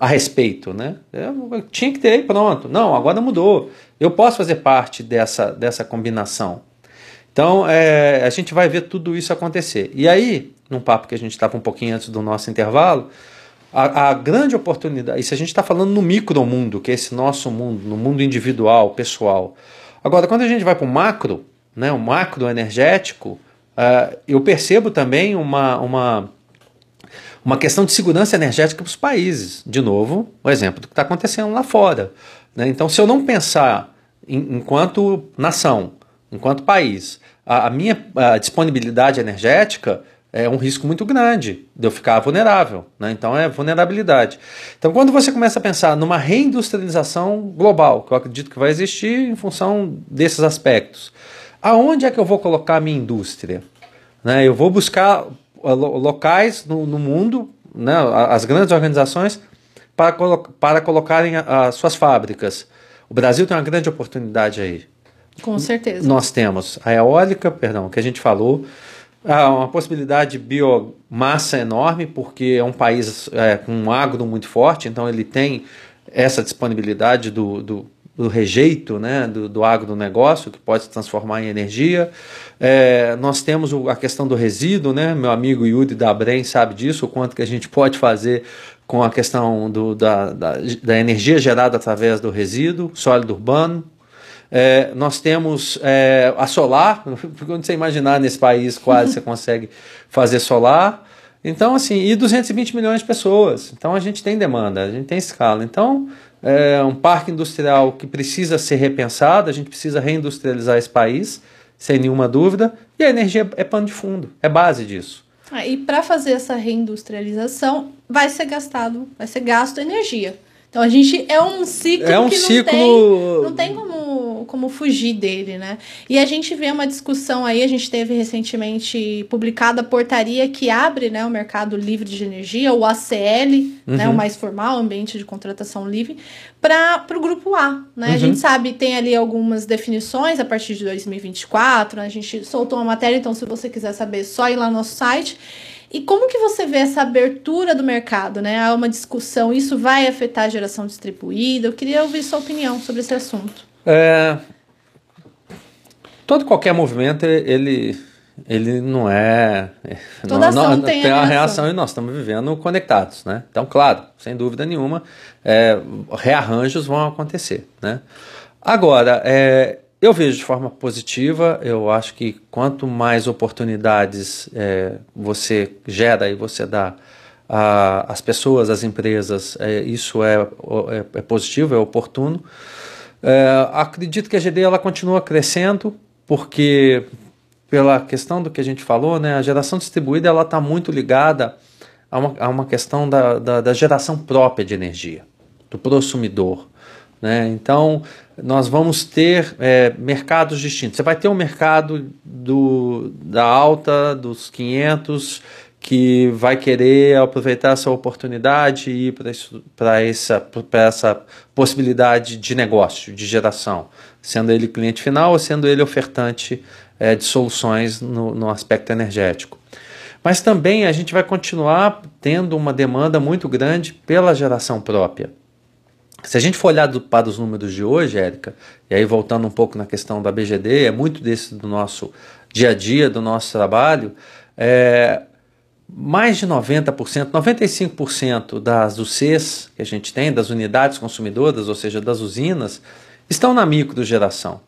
[SPEAKER 2] a respeito, né? Eu tinha que ter pronto. Não, agora mudou. Eu posso fazer parte dessa, dessa combinação. Então, é, a gente vai ver tudo isso acontecer. E aí, num papo que a gente estava um pouquinho antes do nosso intervalo, a, a grande oportunidade, se a gente está falando no micromundo, que é esse nosso mundo, no mundo individual, pessoal. Agora, quando a gente vai para o macro, né, o macro energético, uh, eu percebo também uma, uma uma questão de segurança energética para os países. De novo, o exemplo do que está acontecendo lá fora. Né? Então, se eu não pensar em, enquanto nação, enquanto país, a, a minha a disponibilidade energética é um risco muito grande de eu ficar vulnerável. Né? Então, é vulnerabilidade. Então, quando você começa a pensar numa reindustrialização global, que eu acredito que vai existir em função desses aspectos, aonde é que eu vou colocar a minha indústria? Né? Eu vou buscar locais no, no mundo, né, as grandes organizações, para, colo para colocarem as suas fábricas. O Brasil tem uma grande oportunidade aí.
[SPEAKER 1] Com certeza.
[SPEAKER 2] Nós temos a eólica, perdão, que a gente falou, uma possibilidade de biomassa enorme, porque é um país é, com um agro muito forte, então ele tem essa disponibilidade do, do do rejeito né, do, do agronegócio, que pode se transformar em energia. É, nós temos a questão do resíduo, né? meu amigo Yuri da Brem sabe disso, o quanto que a gente pode fazer com a questão do, da, da, da energia gerada através do resíduo sólido urbano. É, nós temos é, a solar, [LAUGHS] quando você imaginar nesse país quase você [LAUGHS] consegue fazer solar. Então, assim, e 220 milhões de pessoas. Então a gente tem demanda, a gente tem escala. Então, é um parque industrial que precisa ser repensado, a gente precisa reindustrializar esse país, sem nenhuma dúvida, e a energia é pano de fundo, é base disso.
[SPEAKER 1] Ah, e para fazer essa reindustrialização, vai ser gastado, vai ser gasto energia. Então a gente é um ciclo
[SPEAKER 2] é um
[SPEAKER 1] que
[SPEAKER 2] ciclo...
[SPEAKER 1] não tem, não tem como, como fugir dele, né? E a gente vê uma discussão aí, a gente teve recentemente publicada a portaria que abre né, o mercado livre de energia, o ACL, uhum. né, o mais formal, ambiente de contratação livre, para o grupo A. Né? Uhum. A gente sabe, tem ali algumas definições a partir de 2024, né? a gente soltou uma matéria, então se você quiser saber, só ir lá no nosso site. E como que você vê essa abertura do mercado, né? Há uma discussão, isso vai afetar a geração distribuída? Eu queria ouvir sua opinião sobre esse assunto.
[SPEAKER 2] É, todo qualquer movimento, ele, ele não é...
[SPEAKER 1] Toda ação não, tem,
[SPEAKER 2] tem
[SPEAKER 1] a
[SPEAKER 2] reação. reação e nós estamos vivendo conectados, né? Então, claro, sem dúvida nenhuma, é, rearranjos vão acontecer, né? Agora, é, eu vejo de forma positiva, eu acho que quanto mais oportunidades é, você gera e você dá às pessoas, às empresas, é, isso é, é, é, positivo, é oportuno. É, acredito que a GD ela continua crescendo, porque pela questão do que a gente falou, né, a geração distribuída ela está muito ligada a uma, a uma questão da, da, da geração própria de energia, do consumidor. Né? Então, nós vamos ter é, mercados distintos. Você vai ter um mercado do, da alta, dos 500, que vai querer aproveitar essa oportunidade e ir para essa, essa possibilidade de negócio, de geração, sendo ele cliente final ou sendo ele ofertante é, de soluções no, no aspecto energético. Mas também a gente vai continuar tendo uma demanda muito grande pela geração própria. Se a gente for olhar do, para os números de hoje, Érica, e aí voltando um pouco na questão da BGD, é muito desse do nosso dia a dia, do nosso trabalho, é, mais de 90%, 95% das UCs que a gente tem, das unidades consumidoras, ou seja, das usinas, estão na microgeração.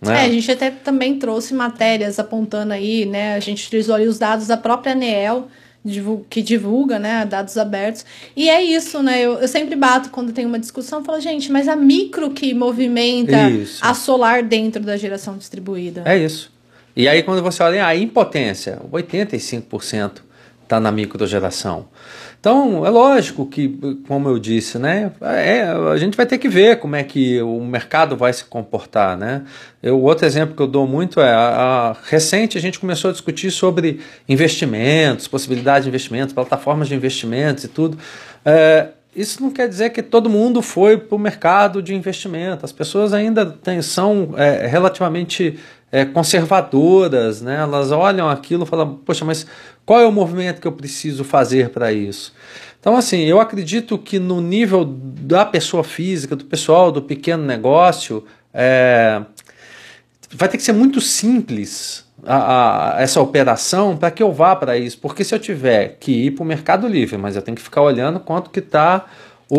[SPEAKER 2] Né?
[SPEAKER 1] É, a gente até também trouxe matérias apontando aí, né? A gente utilizou ali os dados da própria ANEEL, que divulga, né, dados abertos. E é isso, né? Eu, eu sempre bato quando tem uma discussão, falo, gente, mas a micro que movimenta
[SPEAKER 2] Isso.
[SPEAKER 1] a solar dentro da geração distribuída.
[SPEAKER 2] É isso. E aí, quando você olha a impotência, 85% está na microgeração. Então, é lógico que, como eu disse, né, é, a gente vai ter que ver como é que o mercado vai se comportar. Né? Eu, outro exemplo que eu dou muito é, a, a, recente a gente começou a discutir sobre investimentos, possibilidade de investimentos, plataformas de investimentos e tudo. É, isso não quer dizer que todo mundo foi para o mercado de investimento. As pessoas ainda tem, são é, relativamente é, conservadoras, né? elas olham aquilo e falam, poxa, mas qual é o movimento que eu preciso fazer para isso? Então, assim, eu acredito que no nível da pessoa física, do pessoal, do pequeno negócio, é, vai ter que ser muito simples a, a, essa operação para que eu vá para isso. Porque se eu tiver que ir para o Mercado Livre, mas eu tenho que ficar olhando quanto que está o,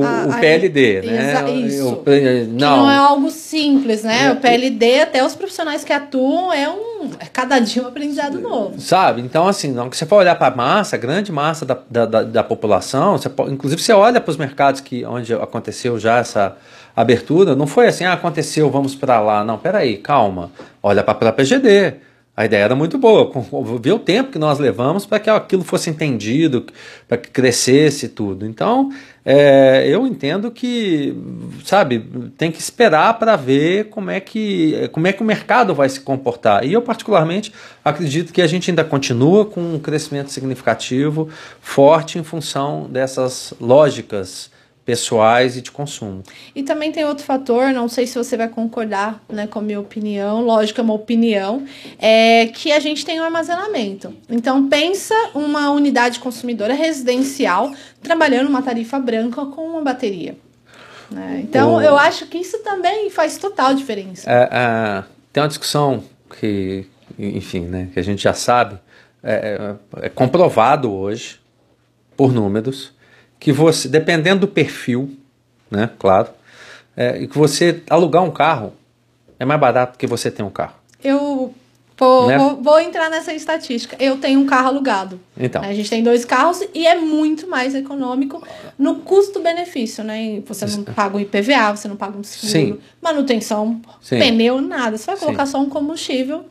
[SPEAKER 2] o,
[SPEAKER 1] Ah,
[SPEAKER 2] o PLD, né?
[SPEAKER 1] exa- isso.
[SPEAKER 2] Eu-
[SPEAKER 1] Que não. é algo simples, né?
[SPEAKER 2] É,
[SPEAKER 1] o PLD, até os profissionais que atuam, é um. É cada dia um aprendizado novo.
[SPEAKER 2] Sabe? Então, assim, não você for olhar para a massa, a grande massa da, da, da, da população, você pode- inclusive você olha para os mercados que, onde aconteceu já essa abertura, não foi assim, ah, aconteceu, vamos para lá. Não, peraí, calma. Olha para a própria GD. A ideia era muito boa, ver o tempo que nós levamos para que aquilo fosse entendido, para que crescesse tudo. Então, é, eu entendo que, sabe, tem que esperar para ver como é, que, como é que o mercado vai se comportar. E eu, particularmente, acredito que a gente ainda continua com um crescimento significativo, forte em função dessas lógicas pessoais e de consumo.
[SPEAKER 1] E também tem outro fator, não sei se você vai concordar né, com a minha opinião, lógico, é uma opinião, é que a gente tem um armazenamento. Então, pensa uma unidade consumidora residencial trabalhando uma tarifa branca com uma bateria. né? Então,
[SPEAKER 2] O-
[SPEAKER 1] eu acho que isso também faz total diferença.
[SPEAKER 2] É, é, tem uma discussão que, enfim, né, que a gente já sabe, é, é- é comprovado hoje, por números, que você, dependendo do perfil, né, claro, é, e que você alugar um carro é mais barato que você ter um carro.
[SPEAKER 1] Eu vou,
[SPEAKER 2] Né?
[SPEAKER 1] vou, vou entrar nessa estatística. Eu tenho um carro alugado.
[SPEAKER 2] Então.
[SPEAKER 1] A gente tem dois carros e é muito mais econômico no custo-benefício, né? Você não paga um IPVA, você não paga um seguro,
[SPEAKER 2] Sim.
[SPEAKER 1] manutenção,
[SPEAKER 2] Sim.
[SPEAKER 1] pneu, nada. Você vai
[SPEAKER 2] Sim.
[SPEAKER 1] colocar só um combustível.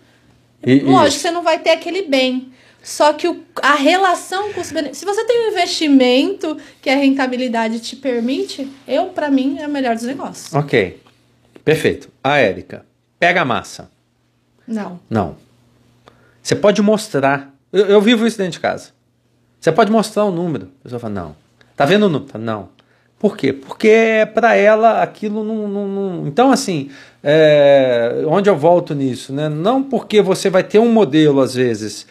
[SPEAKER 2] E-
[SPEAKER 1] Lógico,
[SPEAKER 2] isso.
[SPEAKER 1] você não vai ter aquele bem. Só que o- a relação custo-benefício. Se você tem um investimento que a rentabilidade te permite, eu, para mim, é o melhor dos negócios.
[SPEAKER 2] Ok, perfeito. A Érica, pega a massa.
[SPEAKER 1] Não.
[SPEAKER 2] Não. Você pode mostrar. Eu, eu vivo isso dentro de casa. Você pode mostrar o número. A pessoa fala, não. Tá vendo o número? Não. Por quê? Porque para ela aquilo não. não- não- Então, assim, é, onde eu volto nisso? Né? Não porque você vai ter um modelo, às vezes,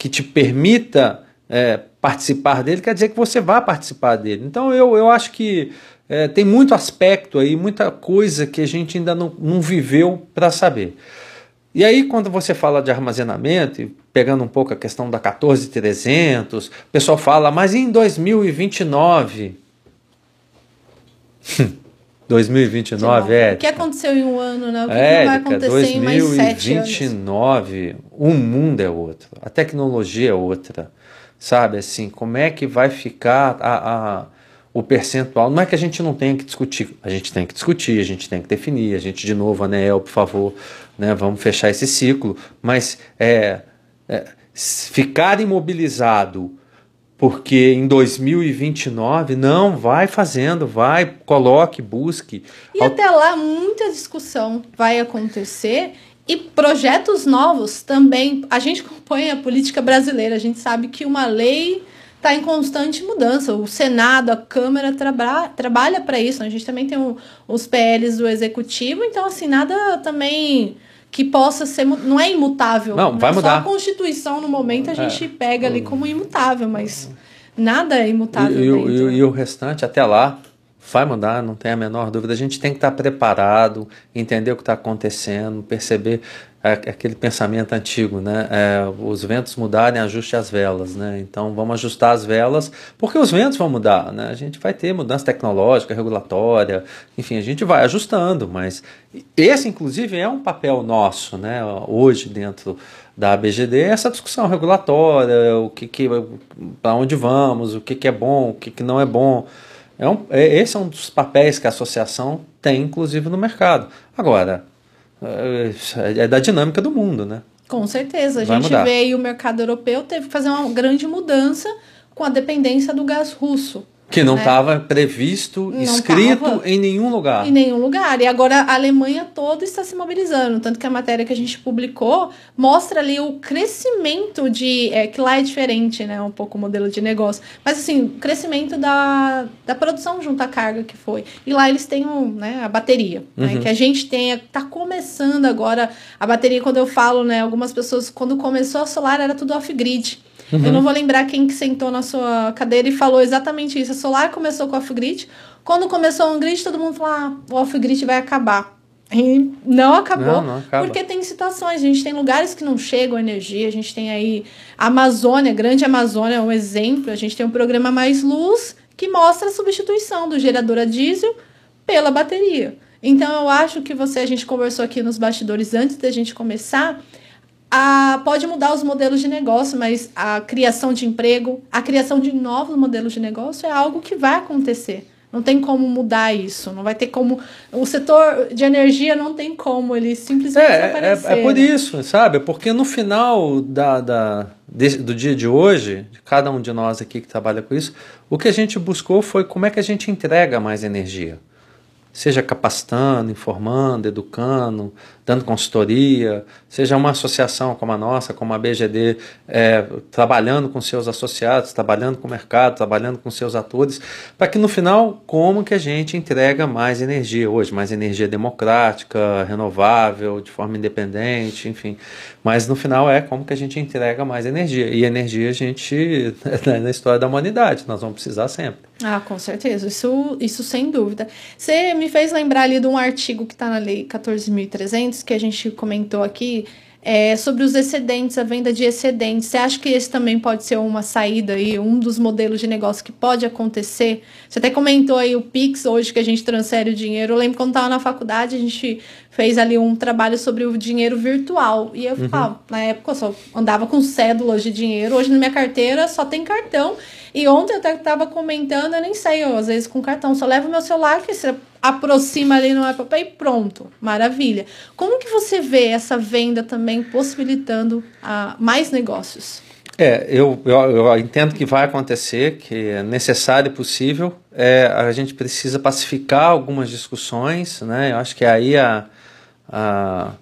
[SPEAKER 2] que te permita é, participar dele, quer dizer que você vai participar dele. Então, eu, eu acho que é, tem muito aspecto aí, muita coisa que a gente ainda não, não viveu para saber. E aí, quando você fala de armazenamento, pegando um pouco a questão da 14300, o pessoal fala, mas em 2029? [LAUGHS] 2029, é.
[SPEAKER 1] O que aconteceu em um ano, né? O que,
[SPEAKER 2] Érica,
[SPEAKER 1] vai acontecer em mais sete anos?
[SPEAKER 2] 2029, o mundo é outro, a tecnologia é outra, sabe? Assim, como é que vai ficar a, a- o percentual? Não é que a gente não tenha que discutir, a gente tem que discutir, a gente tem que definir, a gente, de novo, Anel, por favor, né, vamos fechar esse ciclo, mas é, é, ficar imobilizado porque em 2029 não vai fazendo, vai, coloque, busque.
[SPEAKER 1] E até lá, muita discussão vai acontecer e projetos novos também. A gente acompanha a política brasileira, a gente sabe que uma lei está em constante mudança. O Senado, a Câmara traba trabalha para isso. A gente também tem o- os PLs do Executivo, então, assim, nada também que possa ser. Não é imutável.
[SPEAKER 2] Não, vai
[SPEAKER 1] Só
[SPEAKER 2] mudar.
[SPEAKER 1] a Constituição, no momento, a gente
[SPEAKER 2] É.
[SPEAKER 1] pega ali como imutável, mas nada é imutável.
[SPEAKER 2] E, e e o restante, até lá, Vai mudar, não tem a menor dúvida. A gente tem que estar preparado, entender o que está acontecendo, perceber é, aquele pensamento antigo, né? É, os ventos mudarem, ajuste as velas, né? Então vamos ajustar as velas, porque os ventos vão mudar, né? A gente vai ter mudança tecnológica, regulatória, enfim, a gente vai ajustando, mas esse, inclusive, é um papel nosso, né? Hoje dentro da ABGD, essa discussão regulatória, o que, que para onde vamos, o que, que é bom, o que, que não é bom. É um, é, esse é um dos papéis que a associação tem, inclusive, no mercado. Agora, é, é da dinâmica do mundo, né?
[SPEAKER 1] Com certeza. A Vai gente mudar. vê aí o mercado europeu teve que fazer uma grande mudança com a dependência do gás russo.
[SPEAKER 2] Que não estava né? previsto, não escrito tava em nenhum lugar.
[SPEAKER 1] Em nenhum lugar. E agora a Alemanha toda está se mobilizando. Tanto que a matéria que a gente publicou mostra ali o crescimento de. É, que lá é diferente, né? Um pouco o modelo de negócio. Mas assim, o crescimento da, da produção junto à carga que foi. E lá eles têm um, né, a bateria. Né? Uhum. Né, que a gente tem. Está começando agora. A bateria, quando eu falo, né? Algumas pessoas, quando começou a solar, era tudo off-grid. Uhum. Eu não vou lembrar quem que sentou na sua cadeira e falou exatamente isso. A Solar começou com o off-grid. Quando começou o on-grid, todo mundo falou, ah, o off-grid vai acabar. E não acabou, não, não acaba. porque tem situações, a gente tem lugares que não chegam energia, a gente tem aí a Amazônia, Grande Amazônia é um exemplo, a gente tem um programa Mais Luz que mostra a substituição do gerador a diesel pela bateria. Então eu acho que você, a gente conversou aqui nos bastidores antes da gente começar, a, pode mudar os modelos de negócio, mas a criação de emprego, a criação de novos modelos de negócio é algo que vai acontecer. Não tem como mudar isso. Não vai ter como. O setor de energia não tem como ele simplesmente é,
[SPEAKER 2] aparecer. É, é por né? isso, sabe? Porque no final da, da, do dia de hoje, de cada um de nós aqui que trabalha com isso, o que a gente buscou foi como é que a gente entrega mais energia seja capacitando, informando, educando, dando consultoria, seja uma associação como a nossa, como a BGD, é, trabalhando com seus associados, trabalhando com o mercado, trabalhando com seus atores, para que no final, como que a gente entrega mais energia hoje, mais energia democrática, renovável, de forma independente, enfim. Mas no final é como que a gente entrega mais energia. E energia a gente, [LAUGHS] na história da humanidade, nós vamos precisar sempre.
[SPEAKER 1] Ah, com certeza, isso, isso sem dúvida. Você me fez lembrar ali de um artigo que está na Lei 14.300, que a gente comentou aqui, é, sobre os excedentes, a venda de excedentes. Você acha que esse também pode ser uma saída aí, um dos modelos de negócio que pode acontecer? Você até comentou aí o Pix hoje que a gente transfere o dinheiro. Eu lembro quando estava na faculdade, a gente fez ali um trabalho sobre o dinheiro virtual. E eu uhum. falava, na época eu só andava com cédulas de dinheiro, hoje na minha carteira só tem cartão. E ontem eu até estava comentando, eu nem sei, eu, às vezes com cartão, só levo meu celular, que você aproxima ali no Apple Pay e pronto, maravilha. Como que você vê essa venda também possibilitando uh, mais negócios?
[SPEAKER 2] É, eu, eu, eu, entendo que vai acontecer, que é necessário e possível. É, a gente precisa pacificar algumas discussões, né? Eu acho que aí a, a,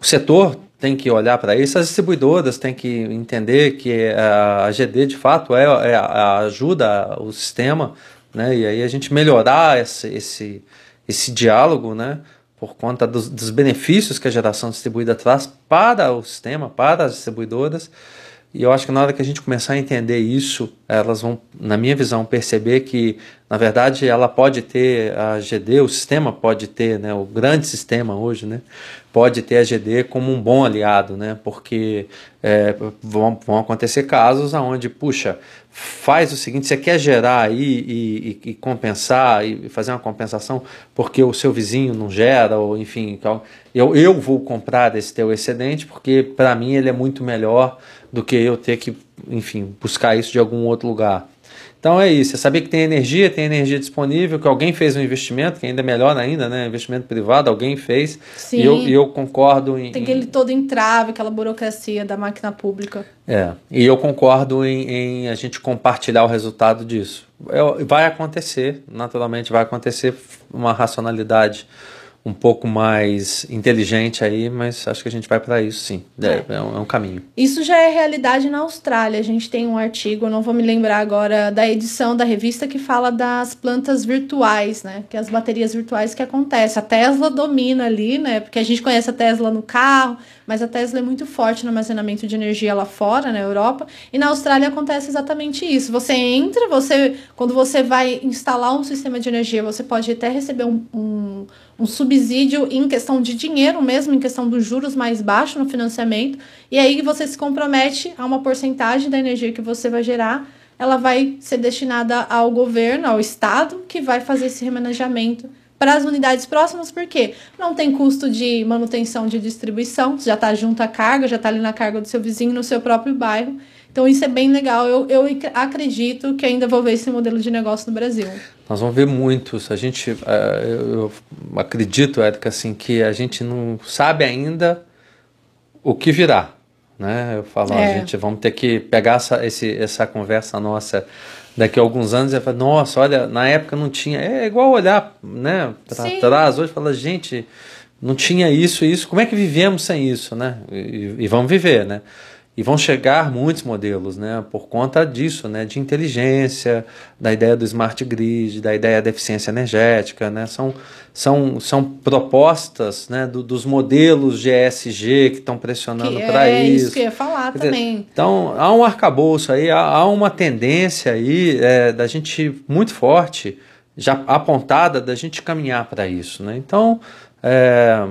[SPEAKER 2] o setor tem que olhar para isso, as distribuidoras têm que entender que a, a GD de fato é, é ajuda o sistema né? E aí a gente melhorar esse, esse, esse diálogo, né? Por conta dos, dos benefícios que a geração distribuída traz para o sistema, para as distribuidoras. E eu acho que na hora que a gente começar a entender isso, elas vão, na minha visão, perceber que, na verdade, ela pode ter a GD, o sistema pode ter, né, o grande sistema hoje, né, pode ter a GD como um bom aliado, né, porque é, vão, vão acontecer casos onde, puxa, faz o seguinte: você quer gerar aí e, e, e, compensar e fazer uma compensação porque o seu vizinho não gera, ou enfim, então, eu, eu vou comprar esse teu excedente porque para mim ele é muito melhor do que eu ter que, enfim, buscar isso de algum outro lugar. Então é isso, é saber que tem energia, tem energia disponível, que alguém fez um investimento, que ainda é melhor ainda, né? Investimento privado, alguém fez. Sim. E eu, e eu concordo em.
[SPEAKER 1] Tem aquele todo entrave, aquela burocracia da máquina pública.
[SPEAKER 2] É. E eu concordo em, em a gente compartilhar o resultado disso. É, vai acontecer, naturalmente vai acontecer uma racionalidade um pouco mais inteligente aí, mas acho que a gente vai para isso sim. É, é. É, um, é, um, caminho.
[SPEAKER 1] Isso já é realidade na Austrália. A gente tem um artigo, não vou me lembrar agora da edição da revista que fala das plantas virtuais, né? Que é as baterias virtuais que acontecem. A Tesla domina ali, né? Porque a gente conhece a Tesla no carro, mas a Tesla é muito forte no armazenamento de energia lá fora, na Europa, e na Austrália acontece exatamente isso. Você entra, você quando você vai instalar um sistema de energia, você pode até receber um, um um subsídio em questão de dinheiro mesmo, em questão dos juros mais baixos no financiamento, e aí você se compromete a uma porcentagem da energia que você vai gerar, ela vai ser destinada ao governo, ao Estado, que vai fazer esse remanejamento para as unidades próximas, porque não tem custo de manutenção de distribuição, já está junto à carga, já está ali na carga do seu vizinho, no seu próprio bairro. Então isso é bem legal. Eu, eu acredito que ainda vou ver esse modelo de negócio no Brasil.
[SPEAKER 2] Nós vamos ver muitos. A gente, uh, eu, acredito, Érica, assim, que a gente não sabe ainda o que virá. Né? Eu falo, é. a gente vamos ter que pegar essa, esse, essa conversa nossa daqui a alguns anos e falar, nossa, olha, na época não tinha. É igual olhar né, para trás hoje e falar, gente, não tinha isso e isso, como é que vivemos sem isso, né? E, e vamos viver, né? E vão chegar muitos modelos, né, por conta disso, né, de inteligência, da ideia do smart grid, da ideia da eficiência energética, né, são, são, são propostas, né, do, dos modelos de ESG que estão pressionando para
[SPEAKER 1] é
[SPEAKER 2] isso.
[SPEAKER 1] isso que eu ia falar também.
[SPEAKER 2] Então, há um arcabouço aí, há, há uma tendência aí é, da gente muito forte, já apontada, da gente caminhar para isso, né, então é,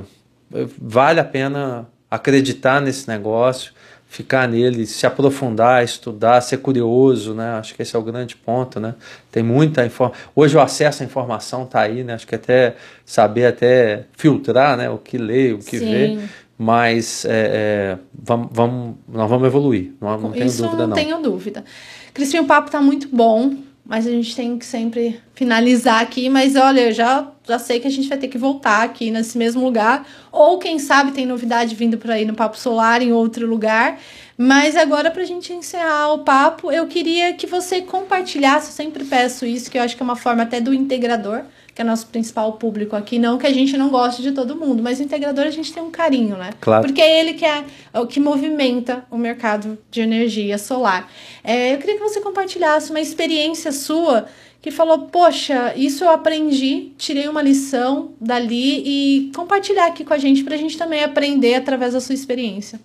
[SPEAKER 2] vale a pena acreditar nesse negócio, ficar nele, se aprofundar, estudar, ser curioso, né? Acho que esse é o grande ponto, né? Tem muita informação. Hoje o acesso à informação está aí, né? Acho que até saber até filtrar, né? O que ler, o que Sim. ver. Mas é, é, vamos, vamos, nós vamos evoluir, não, não tenho
[SPEAKER 1] Isso
[SPEAKER 2] dúvida não.
[SPEAKER 1] Não tenho dúvida. Cristian, o papo está muito bom, mas a gente tem que sempre finalizar aqui. Mas olha, eu já, já sei que a gente vai ter que voltar aqui nesse mesmo lugar. Ou quem sabe tem novidade vindo por aí no Papo Solar em outro lugar. Mas agora, para a gente encerrar o papo, eu queria que você compartilhasse. Eu sempre peço isso, que eu acho que é uma forma até do integrador que é nosso principal público aqui. Não que a gente não goste de todo mundo, mas o integrador a gente tem um carinho, né?
[SPEAKER 2] Claro.
[SPEAKER 1] Porque é ele que é, o que movimenta o mercado de energia solar. É, eu queria que você compartilhasse uma experiência sua que falou: Poxa, isso eu aprendi, tirei uma lição dali e compartilhar aqui com a gente para a gente também aprender através da sua experiência.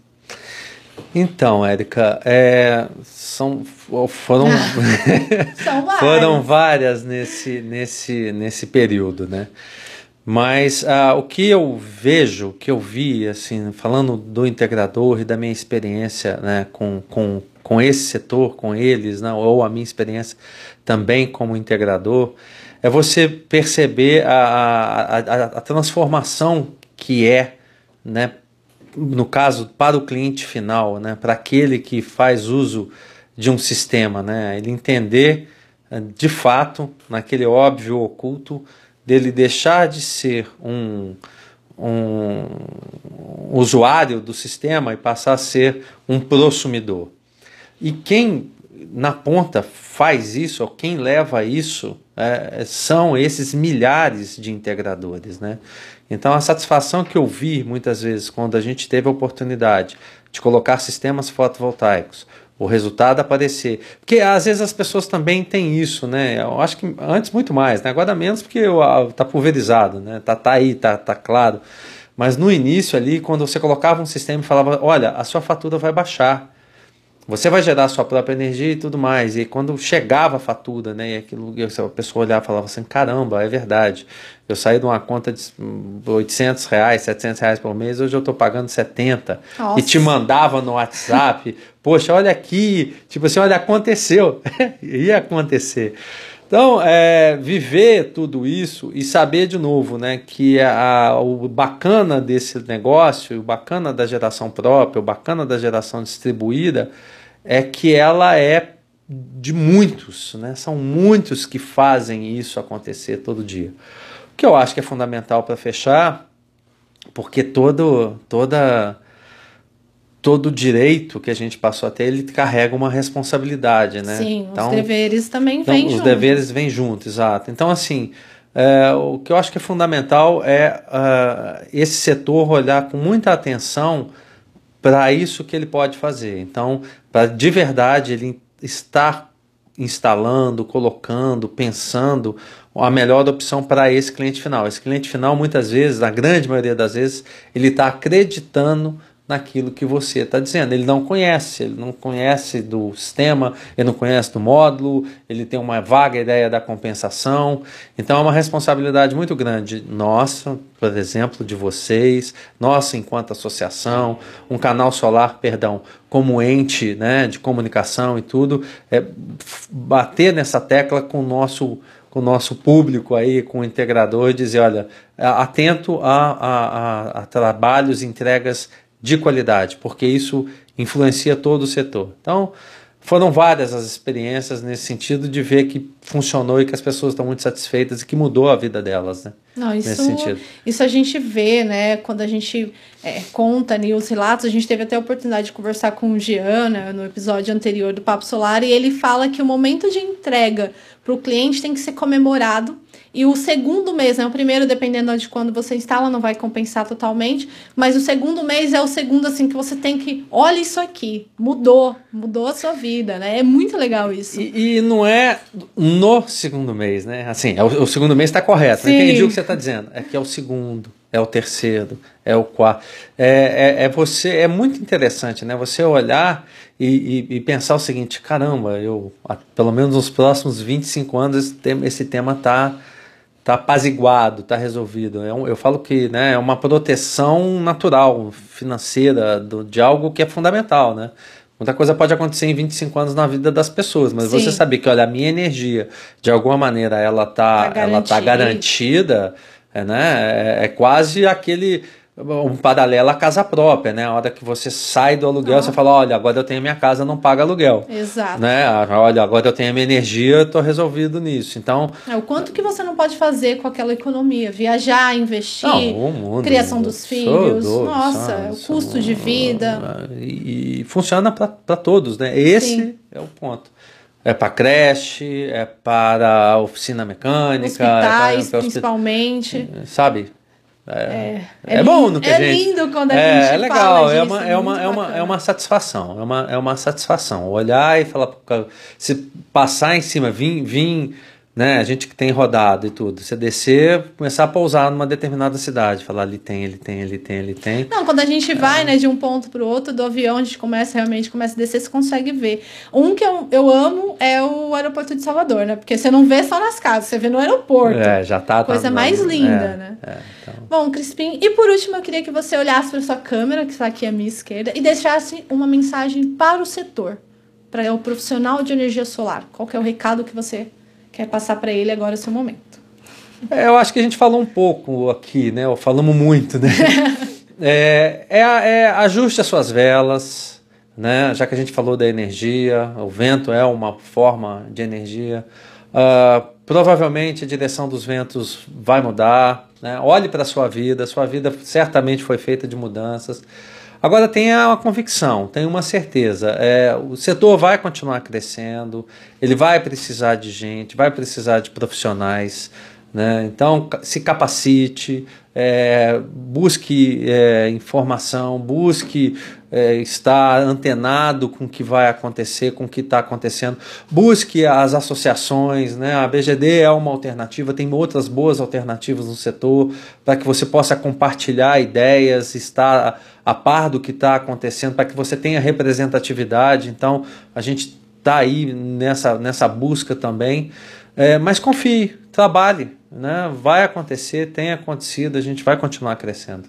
[SPEAKER 2] Então, Érica, é, são, [LAUGHS] [LAUGHS] foram,
[SPEAKER 1] várias.
[SPEAKER 2] foram várias nesse, nesse, nesse período, né? Mas ah, o que eu vejo, o que eu vi, assim, falando do integrador e da minha experiência né, com, com, com esse setor, com eles, né, ou a minha experiência também como integrador, é você perceber a, a, a, a transformação que é né, no caso, para o cliente final, né, para aquele que faz uso de um sistema, né, ele entender eh, de fato, naquele óbvio oculto, dele deixar de ser um, um usuário do sistema e passar a ser um prosumidor. E quem na ponta faz isso, ou quem leva isso, é, são esses milhares de integradores, né? Então, a satisfação que eu vi muitas vezes quando a gente teve a oportunidade de colocar sistemas fotovoltaicos, o resultado aparecer. Porque às vezes as pessoas também têm isso, né? Eu acho que antes muito mais, né? Agora menos porque está pulverizado, né? Tá, tá aí, tá, tá claro. Mas no início ali, quando você colocava um sistema e falava, olha, a sua fatura vai baixar. Você vai gerar a sua própria energia e tudo mais. E quando chegava a fatura, né, e aquilo, a pessoa olhava e falava assim: caramba, é verdade. Eu saí de uma conta de 800 reais, 700 reais por mês, hoje eu estou pagando 70. Nossa. E te mandava no WhatsApp: poxa, olha aqui. Tipo assim, olha, aconteceu. [LAUGHS] Ia acontecer. Então, é, viver tudo isso e saber de novo né, que a, o bacana desse negócio, o bacana da geração própria, o bacana da geração distribuída, é que ela é de muitos, né? São muitos que fazem isso acontecer todo dia. O que eu acho que é fundamental para fechar, porque todo toda todo direito que a gente passou a ter, ele carrega uma responsabilidade, né?
[SPEAKER 1] Sim, então, os deveres também então, vêm
[SPEAKER 2] juntos. Os deveres vêm juntos, exato. Então, assim, É, o que eu acho que é fundamental é uh, esse setor olhar com muita atenção para isso que ele pode fazer. Então, para de verdade ele estar instalando, colocando, pensando a melhor opção para esse cliente final. Esse cliente final, muitas vezes, na grande maioria das vezes, ele está acreditando naquilo que você está dizendo. Ele não conhece, ele não conhece do sistema, ele não conhece do módulo, ele tem uma vaga ideia da compensação. Então é uma responsabilidade muito grande nossa, por exemplo, de vocês, nossa enquanto associação, um canal solar, perdão, como ente né, de comunicação e tudo, é bater nessa tecla com o nosso com o nosso público aí, com o integrador, dizer, olha, atento a, a, a, a trabalhos, entregas de qualidade, porque isso influencia todo o setor. Então, foram várias as experiências nesse sentido de ver que funcionou e que as pessoas estão muito satisfeitas e que mudou a vida delas, né?
[SPEAKER 1] Não, isso, nesse sentido. isso a gente vê, né? Quando a gente é, conta ali os relatos, a gente teve até a oportunidade de conversar com o Giana no episódio anterior do Papo Solar e ele fala que o momento de entrega para o cliente tem que ser comemorado e o segundo mês, né? O primeiro, dependendo de quando você instala, não vai compensar totalmente. Mas o segundo mês é o segundo, assim, que você tem que. Olha isso aqui. Mudou. Mudou a sua vida, né? É muito legal isso.
[SPEAKER 2] E, e não é no segundo mês, né? Assim, é o, o segundo mês está correto. Sim. Entendi o que você está dizendo. É que é o segundo, é o terceiro, é o quarto. É, é, é você. É muito interessante, né? Você olhar. E, e, e, pensar o seguinte, caramba, eu, pelo menos nos próximos 25 anos, esse tema, esse tema tá, tá apaziguado, tá resolvido. É um, eu falo que né, é uma proteção natural, financeira, do, de algo que é fundamental, né? Muita coisa pode acontecer em 25 anos na vida das pessoas, mas Sim. você saber que, olha, a minha energia, de alguma maneira, ela tá, tá ela tá garantida, é, né? É, é quase aquele um paralelo à casa própria, né? A hora que você sai do aluguel, ah. você fala, olha, agora eu tenho minha casa, não paga aluguel.
[SPEAKER 1] Exato.
[SPEAKER 2] Né? Olha, agora eu tenho minha energia, estou resolvido nisso. Então,
[SPEAKER 1] é, o quanto que você não pode fazer com aquela economia? Viajar, investir, não, mundo, criação dos filhos, doido, nossa, o custo de vida.
[SPEAKER 2] E, e funciona para todos, né? Esse Sim. é o ponto. É para creche, é para oficina mecânica,
[SPEAKER 1] hospitais, é para, principalmente.
[SPEAKER 2] Sabe? É, é, é bom no que
[SPEAKER 1] é
[SPEAKER 2] gente.
[SPEAKER 1] lindo quando a é, gente
[SPEAKER 2] É legal, é uma, é, uma, é, uma, é uma satisfação. É uma, é uma satisfação. Olhar e falar. Se passar em cima, vir, vir né, a gente que tem rodado e tudo, você descer, começar a pousar numa determinada cidade, falar ali tem, ele tem, ele tem, ele tem.
[SPEAKER 1] Não, quando a gente é. vai, né, de um ponto para o outro do avião, a gente começa realmente, começa a descer, você consegue ver. Um que eu, eu amo é o aeroporto de Salvador, né, porque você não vê só nas casas, você vê no aeroporto.
[SPEAKER 2] É, já tá.
[SPEAKER 1] Coisa
[SPEAKER 2] tá,
[SPEAKER 1] mais linda, é, né. É, então. Bom, Crispim, e por último eu queria que você olhasse para sua câmera, que está aqui à minha esquerda, e deixasse uma mensagem para o setor, para o profissional de energia solar. Qual que é o recado que você quer passar para ele agora o seu momento.
[SPEAKER 2] É, eu acho que a gente falou um pouco aqui, né? Falamos muito, né? [LAUGHS] é, é, é, ajuste as suas velas, né? Já que a gente falou da energia, o vento é uma forma de energia. Uh, provavelmente a direção dos ventos vai mudar. Né? Olhe para a sua vida, sua vida certamente foi feita de mudanças. Agora tenha uma convicção, tenha uma certeza. É, o setor vai continuar crescendo, ele vai precisar de gente, vai precisar de profissionais. Né? Então se capacite, é, busque é, informação, busque é, estar antenado com o que vai acontecer, com o que está acontecendo, busque as associações, né? a BGD é uma alternativa, tem outras boas alternativas no setor para que você possa compartilhar ideias, estar a par do que está acontecendo, para que você tenha representatividade. Então a gente está aí nessa, nessa busca também, é, mas confie, trabalhe, né? Vai acontecer, tem acontecido, a gente vai continuar crescendo.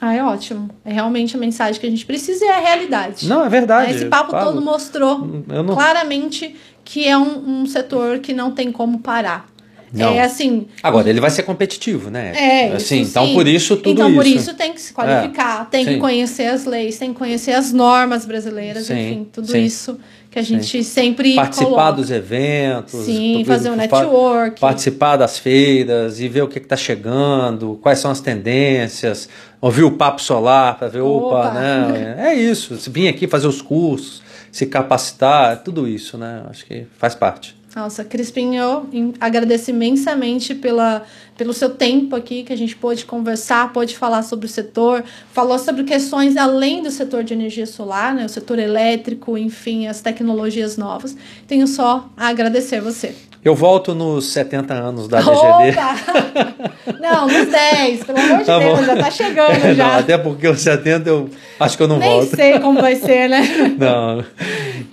[SPEAKER 1] Ah, é ótimo. É realmente a mensagem que a gente precisa e é a realidade.
[SPEAKER 2] Não, é verdade.
[SPEAKER 1] Esse papo todo mostrou não... claramente que é um, um setor que não tem como parar. Não. É assim.
[SPEAKER 2] Agora, ele vai ser competitivo, né?
[SPEAKER 1] É.
[SPEAKER 2] Assim, então por isso tudo
[SPEAKER 1] então,
[SPEAKER 2] isso.
[SPEAKER 1] Então por isso tem que se qualificar, é. tem sim. que conhecer as leis, tem que conhecer as normas brasileiras, sim. enfim, tudo sim. isso que a gente Sim. sempre
[SPEAKER 2] participar
[SPEAKER 1] coloca.
[SPEAKER 2] dos eventos,
[SPEAKER 1] Sim, fazer um network,
[SPEAKER 2] participar das feiras e ver o que está chegando, quais são as tendências, ouvir o papo solar para ver, opa, opa né? É isso. Vir aqui fazer os cursos, se capacitar, tudo isso, né? Acho que faz parte.
[SPEAKER 1] Nossa, Crispim, eu agradeço imensamente pela, pelo seu tempo aqui, que a gente pôde conversar, pôde falar sobre o setor, falou sobre questões além do setor de energia solar, né, o setor elétrico, enfim, as tecnologias novas. Tenho só a agradecer você.
[SPEAKER 2] Eu volto nos 70 anos da DGD.
[SPEAKER 1] Opa! [LAUGHS] Não, nos 10, pelo amor de tá Deus, bom. já tá chegando [LAUGHS] já.
[SPEAKER 2] Não, até porque os 70 eu acho que eu não
[SPEAKER 1] Nem
[SPEAKER 2] volto.
[SPEAKER 1] Nem sei como vai ser, né? [LAUGHS]
[SPEAKER 2] Não.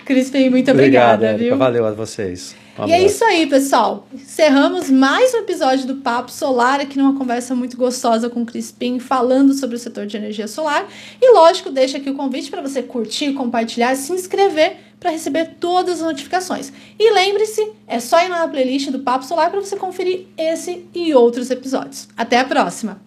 [SPEAKER 1] Crispim, muito obrigada,
[SPEAKER 2] Obrigado,
[SPEAKER 1] viu?
[SPEAKER 2] Valeu a vocês.
[SPEAKER 1] E é isso aí, pessoal. Encerramos mais um episódio do Papo Solar, aqui numa conversa muito gostosa com o Crispim, falando sobre o setor de energia solar. E lógico, deixa aqui o convite para você curtir, compartilhar, se inscrever para receber todas as notificações. E lembre-se, é só ir na playlist do Papo Solar para você conferir esse e outros episódios. Até a próxima!